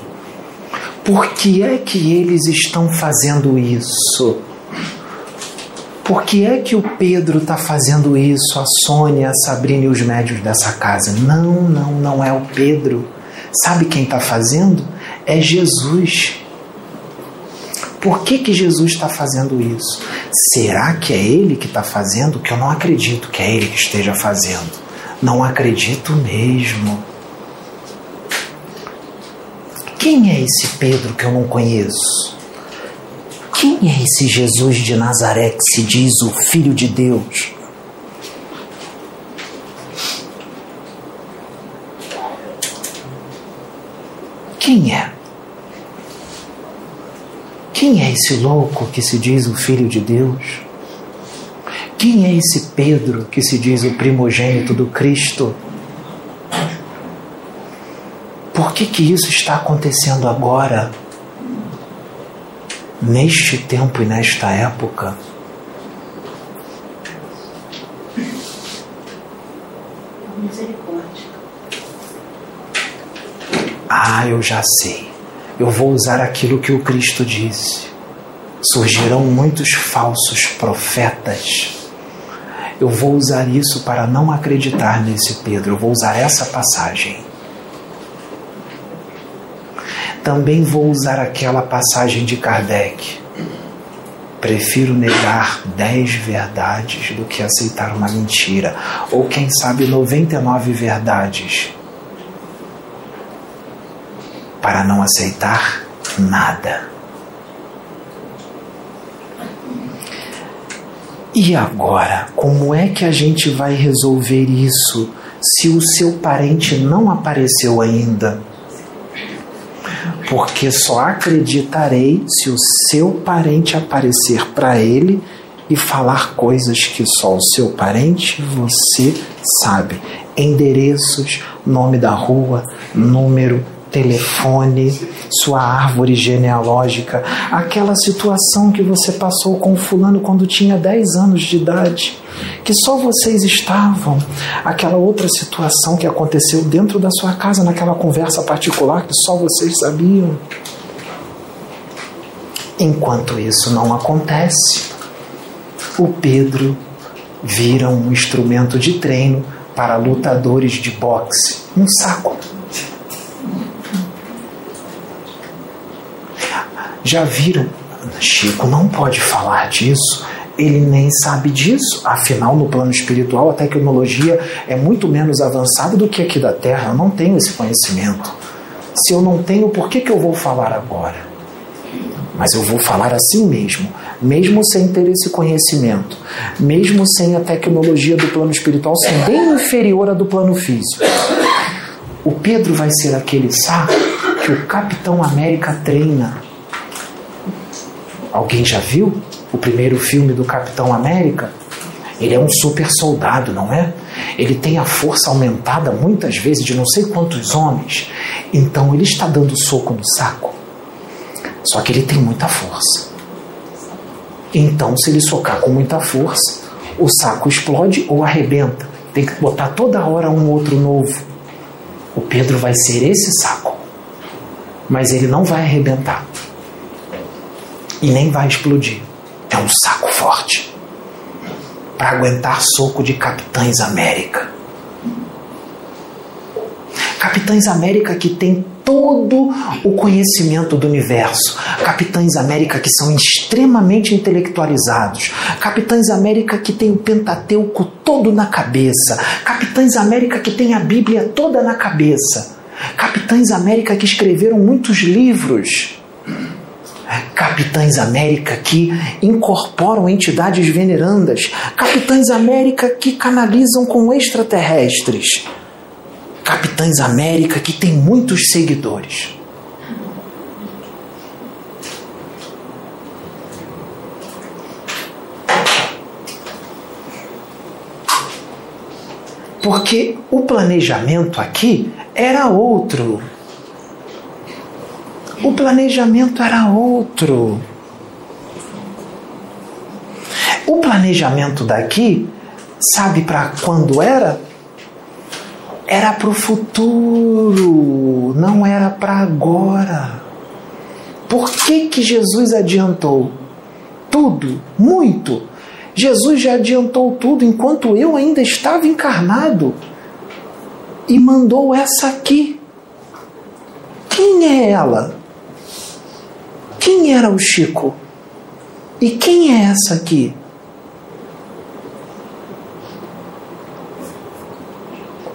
Por que é que eles estão fazendo isso? Por que é que o Pedro está fazendo isso, a Sônia, a Sabrina e os médios dessa casa? Não, não, não é o Pedro. Sabe quem está fazendo? É Jesus. Por que, que Jesus está fazendo isso? Será que é Ele que está fazendo? Que eu não acredito que é Ele que esteja fazendo. Não acredito mesmo. Quem é esse Pedro que eu não conheço? Quem é esse Jesus de Nazaré que se diz o Filho de Deus? Quem é? Quem é esse louco que se diz o Filho de Deus? Quem é esse Pedro que se diz o primogênito do Cristo? Por que, que isso está acontecendo agora? Neste tempo e nesta época? Misericórdia. Ah, eu já sei. Eu vou usar aquilo que o Cristo disse. Surgirão muitos falsos profetas. Eu vou usar isso para não acreditar nesse Pedro. Eu vou usar essa passagem. Também vou usar aquela passagem de Kardec. Prefiro negar dez verdades do que aceitar uma mentira. Ou quem sabe 99 verdades para não aceitar nada. E agora, como é que a gente vai resolver isso se o seu parente não apareceu ainda? Porque só acreditarei se o seu parente aparecer para ele e falar coisas que só o seu parente, você sabe. Endereços, nome da rua, número, telefone, sua árvore genealógica, aquela situação que você passou com fulano quando tinha 10 anos de idade, que só vocês estavam, aquela outra situação que aconteceu dentro da sua casa, naquela conversa particular que só vocês sabiam. Enquanto isso não acontece, o Pedro vira um instrumento de treino para lutadores de boxe, um saco. Já viram? Chico não pode falar disso. Ele nem sabe disso. Afinal, no plano espiritual, a tecnologia é muito menos avançada do que aqui da Terra. Eu não tenho esse conhecimento. Se eu não tenho, por que, que eu vou falar agora? Mas eu vou falar assim mesmo, mesmo sem ter esse conhecimento, mesmo sem a tecnologia do plano espiritual ser bem inferior à do plano físico. O Pedro vai ser aquele saco que o Capitão América treina Alguém já viu o primeiro filme do Capitão América? Ele é um super soldado, não é? Ele tem a força aumentada muitas vezes de não sei quantos homens. Então ele está dando soco no saco. Só que ele tem muita força. Então, se ele socar com muita força, o saco explode ou arrebenta. Tem que botar toda hora um outro novo. O Pedro vai ser esse saco. Mas ele não vai arrebentar e nem vai explodir. É um saco forte para aguentar soco de Capitães América. Capitães América que tem todo o conhecimento do universo. Capitães América que são extremamente intelectualizados. Capitães América que tem o Pentateuco todo na cabeça. Capitães América que tem a Bíblia toda na cabeça. Capitães América que escreveram muitos livros. Capitães América que incorporam entidades venerandas, Capitães América que canalizam com extraterrestres, Capitães América que tem muitos seguidores. Porque o planejamento aqui era outro. O planejamento era outro. O planejamento daqui, sabe para quando era? Era para o futuro, não era para agora. Por que, que Jesus adiantou? Tudo, muito. Jesus já adiantou tudo enquanto eu ainda estava encarnado e mandou essa aqui. Quem é ela? Quem era o Chico? E quem é essa aqui?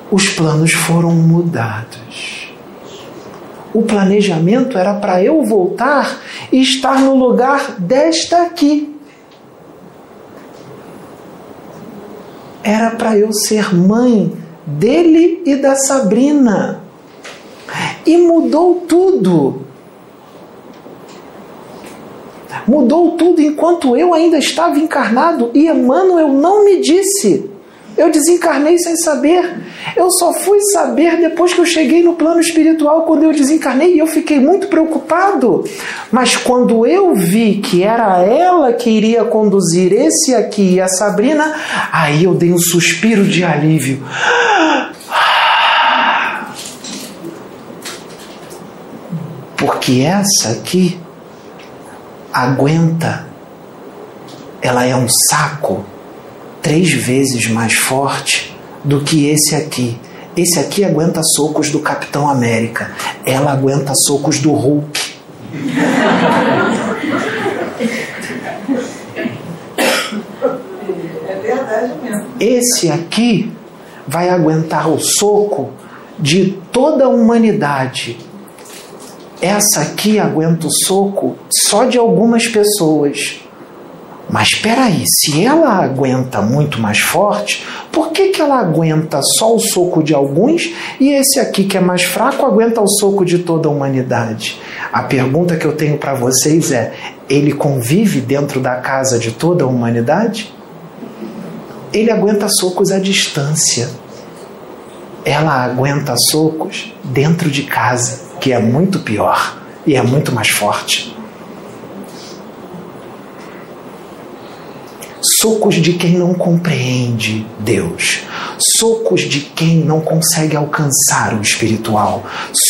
Os planos foram mudados. O planejamento era para eu voltar e estar no lugar desta aqui. Era para eu ser mãe dele e da Sabrina. E mudou tudo. Mudou tudo enquanto eu ainda estava encarnado e Emmanuel não me disse. Eu desencarnei sem saber. Eu só fui saber depois que eu cheguei no plano espiritual, quando eu desencarnei, e eu fiquei muito preocupado. Mas quando eu vi que era ela que iria conduzir esse aqui e a Sabrina, aí eu dei um suspiro de alívio. Porque essa aqui aguenta, ela é um saco três vezes mais forte do que esse aqui. Esse aqui aguenta socos do Capitão América, ela aguenta socos do Hulk. É verdade mesmo. Esse aqui vai aguentar o soco de toda a humanidade. Essa aqui aguenta o soco só de algumas pessoas. Mas espera aí, se ela aguenta muito mais forte, por que, que ela aguenta só o soco de alguns e esse aqui que é mais fraco aguenta o soco de toda a humanidade? A pergunta que eu tenho para vocês é: ele convive dentro da casa de toda a humanidade? Ele aguenta socos à distância. Ela aguenta socos dentro de casa, que é muito pior e é muito mais forte. Socos de quem não compreende Deus. Socos de quem não consegue alcançar o espiritual.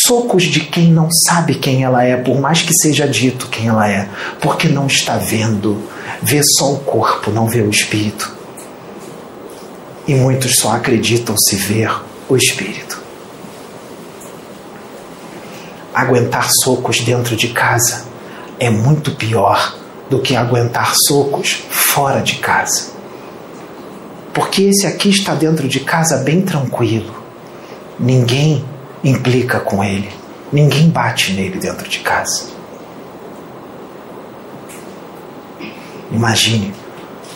Socos de quem não sabe quem ela é, por mais que seja dito quem ela é, porque não está vendo. Vê só o corpo, não vê o espírito. E muitos só acreditam se ver o espírito. Aguentar socos dentro de casa é muito pior do que aguentar socos fora de casa. Porque esse aqui está dentro de casa bem tranquilo. Ninguém implica com ele. Ninguém bate nele dentro de casa. Imagine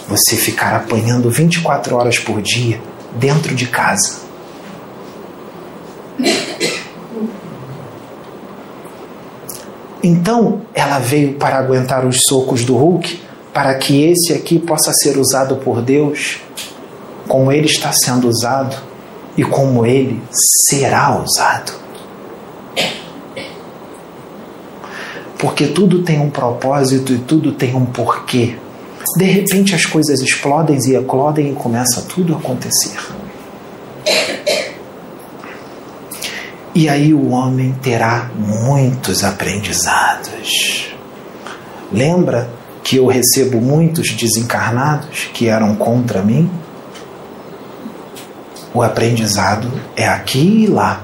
você ficar apanhando 24 horas por dia dentro de casa. Então ela veio para aguentar os socos do Hulk, para que esse aqui possa ser usado por Deus como ele está sendo usado e como ele será usado. Porque tudo tem um propósito e tudo tem um porquê. De repente as coisas explodem e eclodem e começa tudo a acontecer. E aí o homem terá muitos aprendizados. Lembra que eu recebo muitos desencarnados que eram contra mim? O aprendizado é aqui e lá.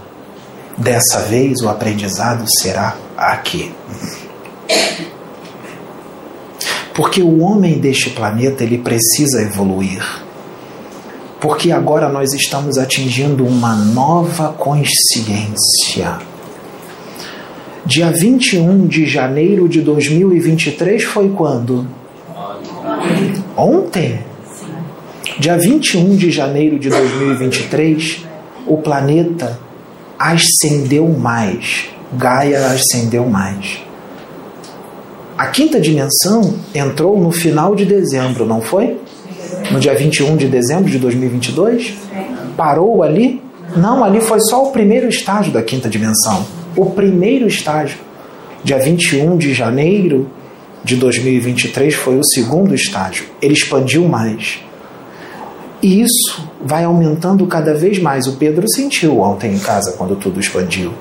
Dessa vez o aprendizado será aqui. Porque o homem deste planeta ele precisa evoluir. Porque agora nós estamos atingindo uma nova consciência. Dia 21 de janeiro de 2023 foi quando? Ontem. Dia 21 de janeiro de 2023, o planeta ascendeu mais. Gaia ascendeu mais. A quinta dimensão entrou no final de dezembro, não foi? No dia 21 de dezembro de 2022? Parou ali? Não, ali foi só o primeiro estágio da quinta dimensão. O primeiro estágio. Dia 21 de janeiro de 2023 foi o segundo estágio. Ele expandiu mais. E isso vai aumentando cada vez mais. O Pedro sentiu ontem em casa quando tudo expandiu.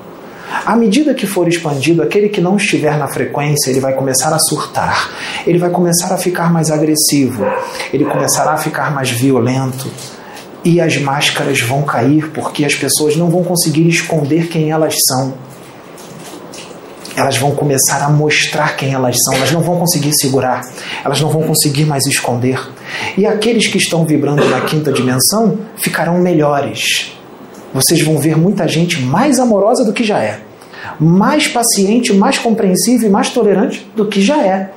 À medida que for expandido, aquele que não estiver na frequência, ele vai começar a surtar, ele vai começar a ficar mais agressivo, ele começará a ficar mais violento, e as máscaras vão cair porque as pessoas não vão conseguir esconder quem elas são. Elas vão começar a mostrar quem elas são, elas não vão conseguir segurar, elas não vão conseguir mais esconder. E aqueles que estão vibrando na quinta dimensão ficarão melhores. Vocês vão ver muita gente mais amorosa do que já é, mais paciente, mais compreensiva e mais tolerante do que já é.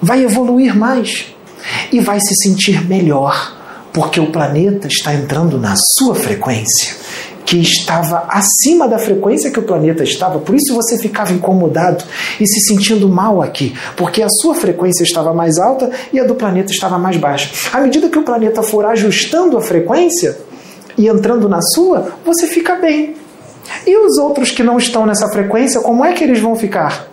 Vai evoluir mais e vai se sentir melhor, porque o planeta está entrando na sua frequência, que estava acima da frequência que o planeta estava. Por isso você ficava incomodado e se sentindo mal aqui, porque a sua frequência estava mais alta e a do planeta estava mais baixa. À medida que o planeta for ajustando a frequência e entrando na sua, você fica bem. E os outros que não estão nessa frequência, como é que eles vão ficar?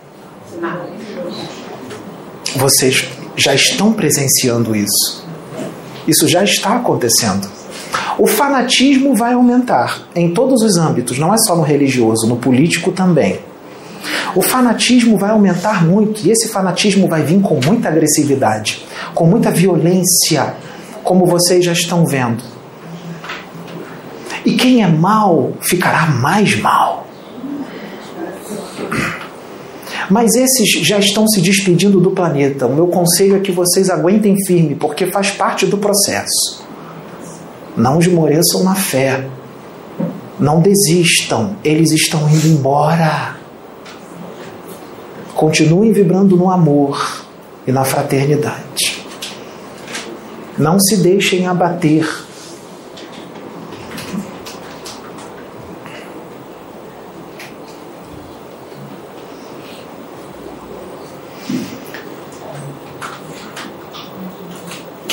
Vocês já estão presenciando isso. Isso já está acontecendo. O fanatismo vai aumentar em todos os âmbitos, não é só no religioso, no político também. O fanatismo vai aumentar muito e esse fanatismo vai vir com muita agressividade, com muita violência, como vocês já estão vendo. Quem é mal ficará mais mal. Mas esses já estão se despedindo do planeta. O meu conselho é que vocês aguentem firme, porque faz parte do processo. Não esmoreçam na fé. Não desistam. Eles estão indo embora. Continuem vibrando no amor e na fraternidade. Não se deixem abater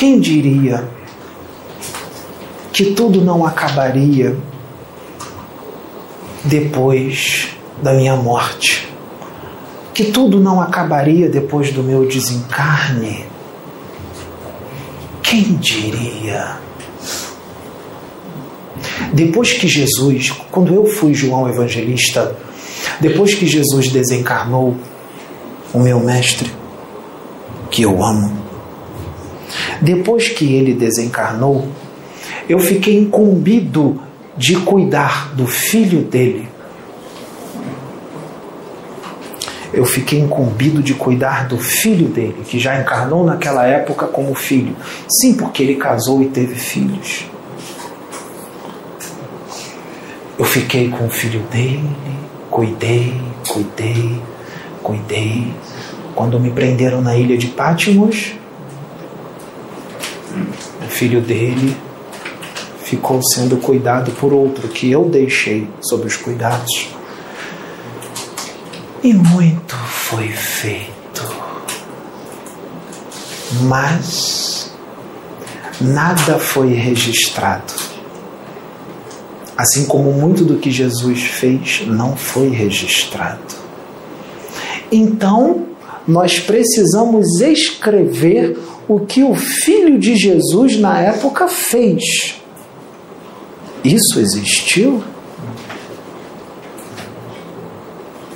Quem diria que tudo não acabaria depois da minha morte? Que tudo não acabaria depois do meu desencarne? Quem diria? Depois que Jesus, quando eu fui João Evangelista, depois que Jesus desencarnou, o meu mestre, que eu amo, depois que ele desencarnou, eu fiquei incumbido de cuidar do filho dele. Eu fiquei incumbido de cuidar do filho dele, que já encarnou naquela época como filho. Sim, porque ele casou e teve filhos. Eu fiquei com o filho dele, cuidei, cuidei, cuidei. Quando me prenderam na ilha de Pátimos, filho dele ficou sendo cuidado por outro que eu deixei sob os cuidados. E muito foi feito. Mas nada foi registrado. Assim como muito do que Jesus fez não foi registrado. Então, nós precisamos escrever o que o Filho de Jesus na época fez. Isso existiu?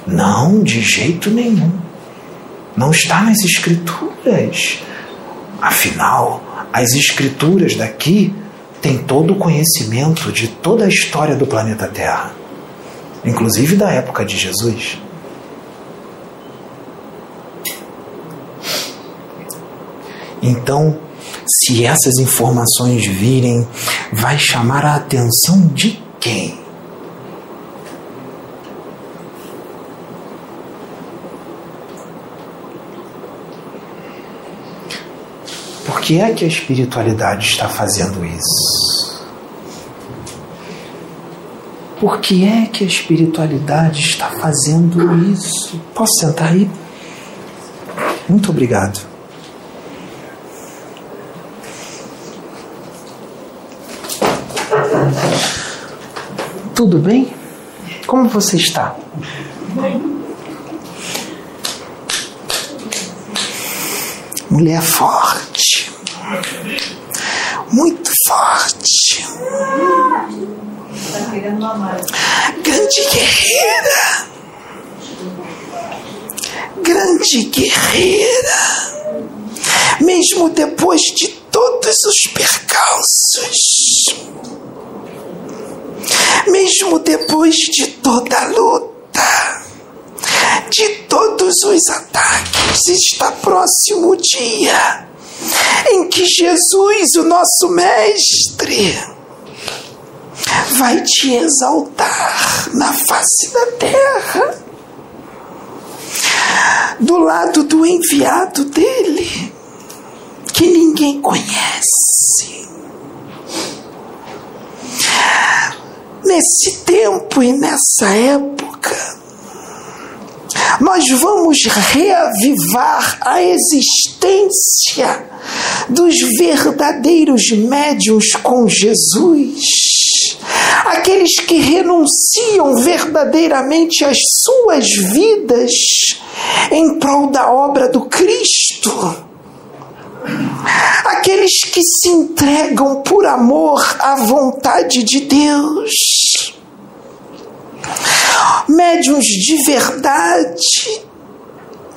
Não, de jeito nenhum. Não está nas Escrituras. Afinal, as Escrituras daqui têm todo o conhecimento de toda a história do planeta Terra, inclusive da época de Jesus. Então, se essas informações virem, vai chamar a atenção de quem? Por que é que a espiritualidade está fazendo isso? Por que é que a espiritualidade está fazendo isso? Posso sentar aí? Muito obrigado. Tudo bem? Como você está? Mulher forte. Muito forte. Grande guerreira, grande guerreira, mesmo depois de todos os percalços, mesmo depois de toda a luta, de todos os ataques, está próximo o dia em que Jesus, o nosso Mestre, vai te exaltar na face da terra, do lado do enviado dele, que ninguém conhece. Nesse tempo e nessa época, nós vamos reavivar a existência dos verdadeiros médios com Jesus, aqueles que renunciam verdadeiramente às suas vidas em prol da obra do Cristo. Aqueles que se entregam por amor à vontade de Deus médiuns de verdade,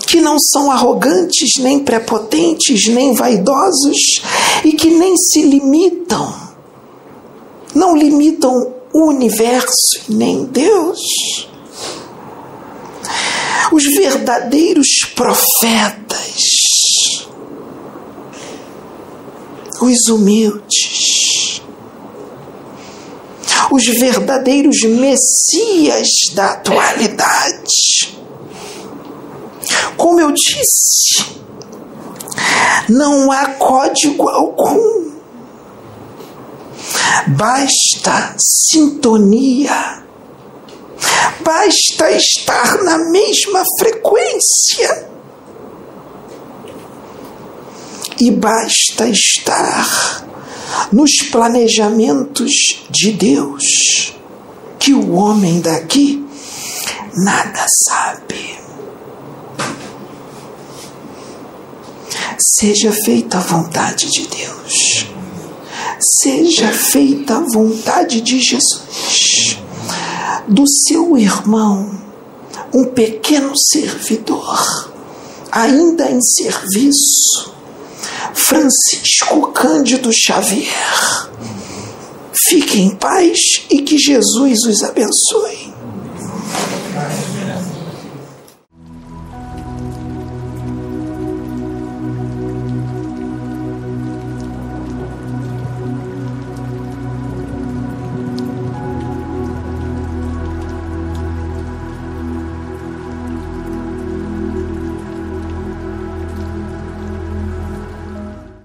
que não são arrogantes, nem prepotentes, nem vaidosos e que nem se limitam, não limitam o universo nem Deus. Os verdadeiros profetas, os humildes, os verdadeiros messias da atualidade. Como eu disse, não há código algum. Basta sintonia. Basta estar na mesma frequência. E basta estar nos planejamentos de Deus, que o homem daqui nada sabe. Seja feita a vontade de Deus, seja feita a vontade de Jesus, do seu irmão, um pequeno servidor, ainda em serviço Francisco Cândido Xavier. fiquem em paz e que Jesus os abençoe.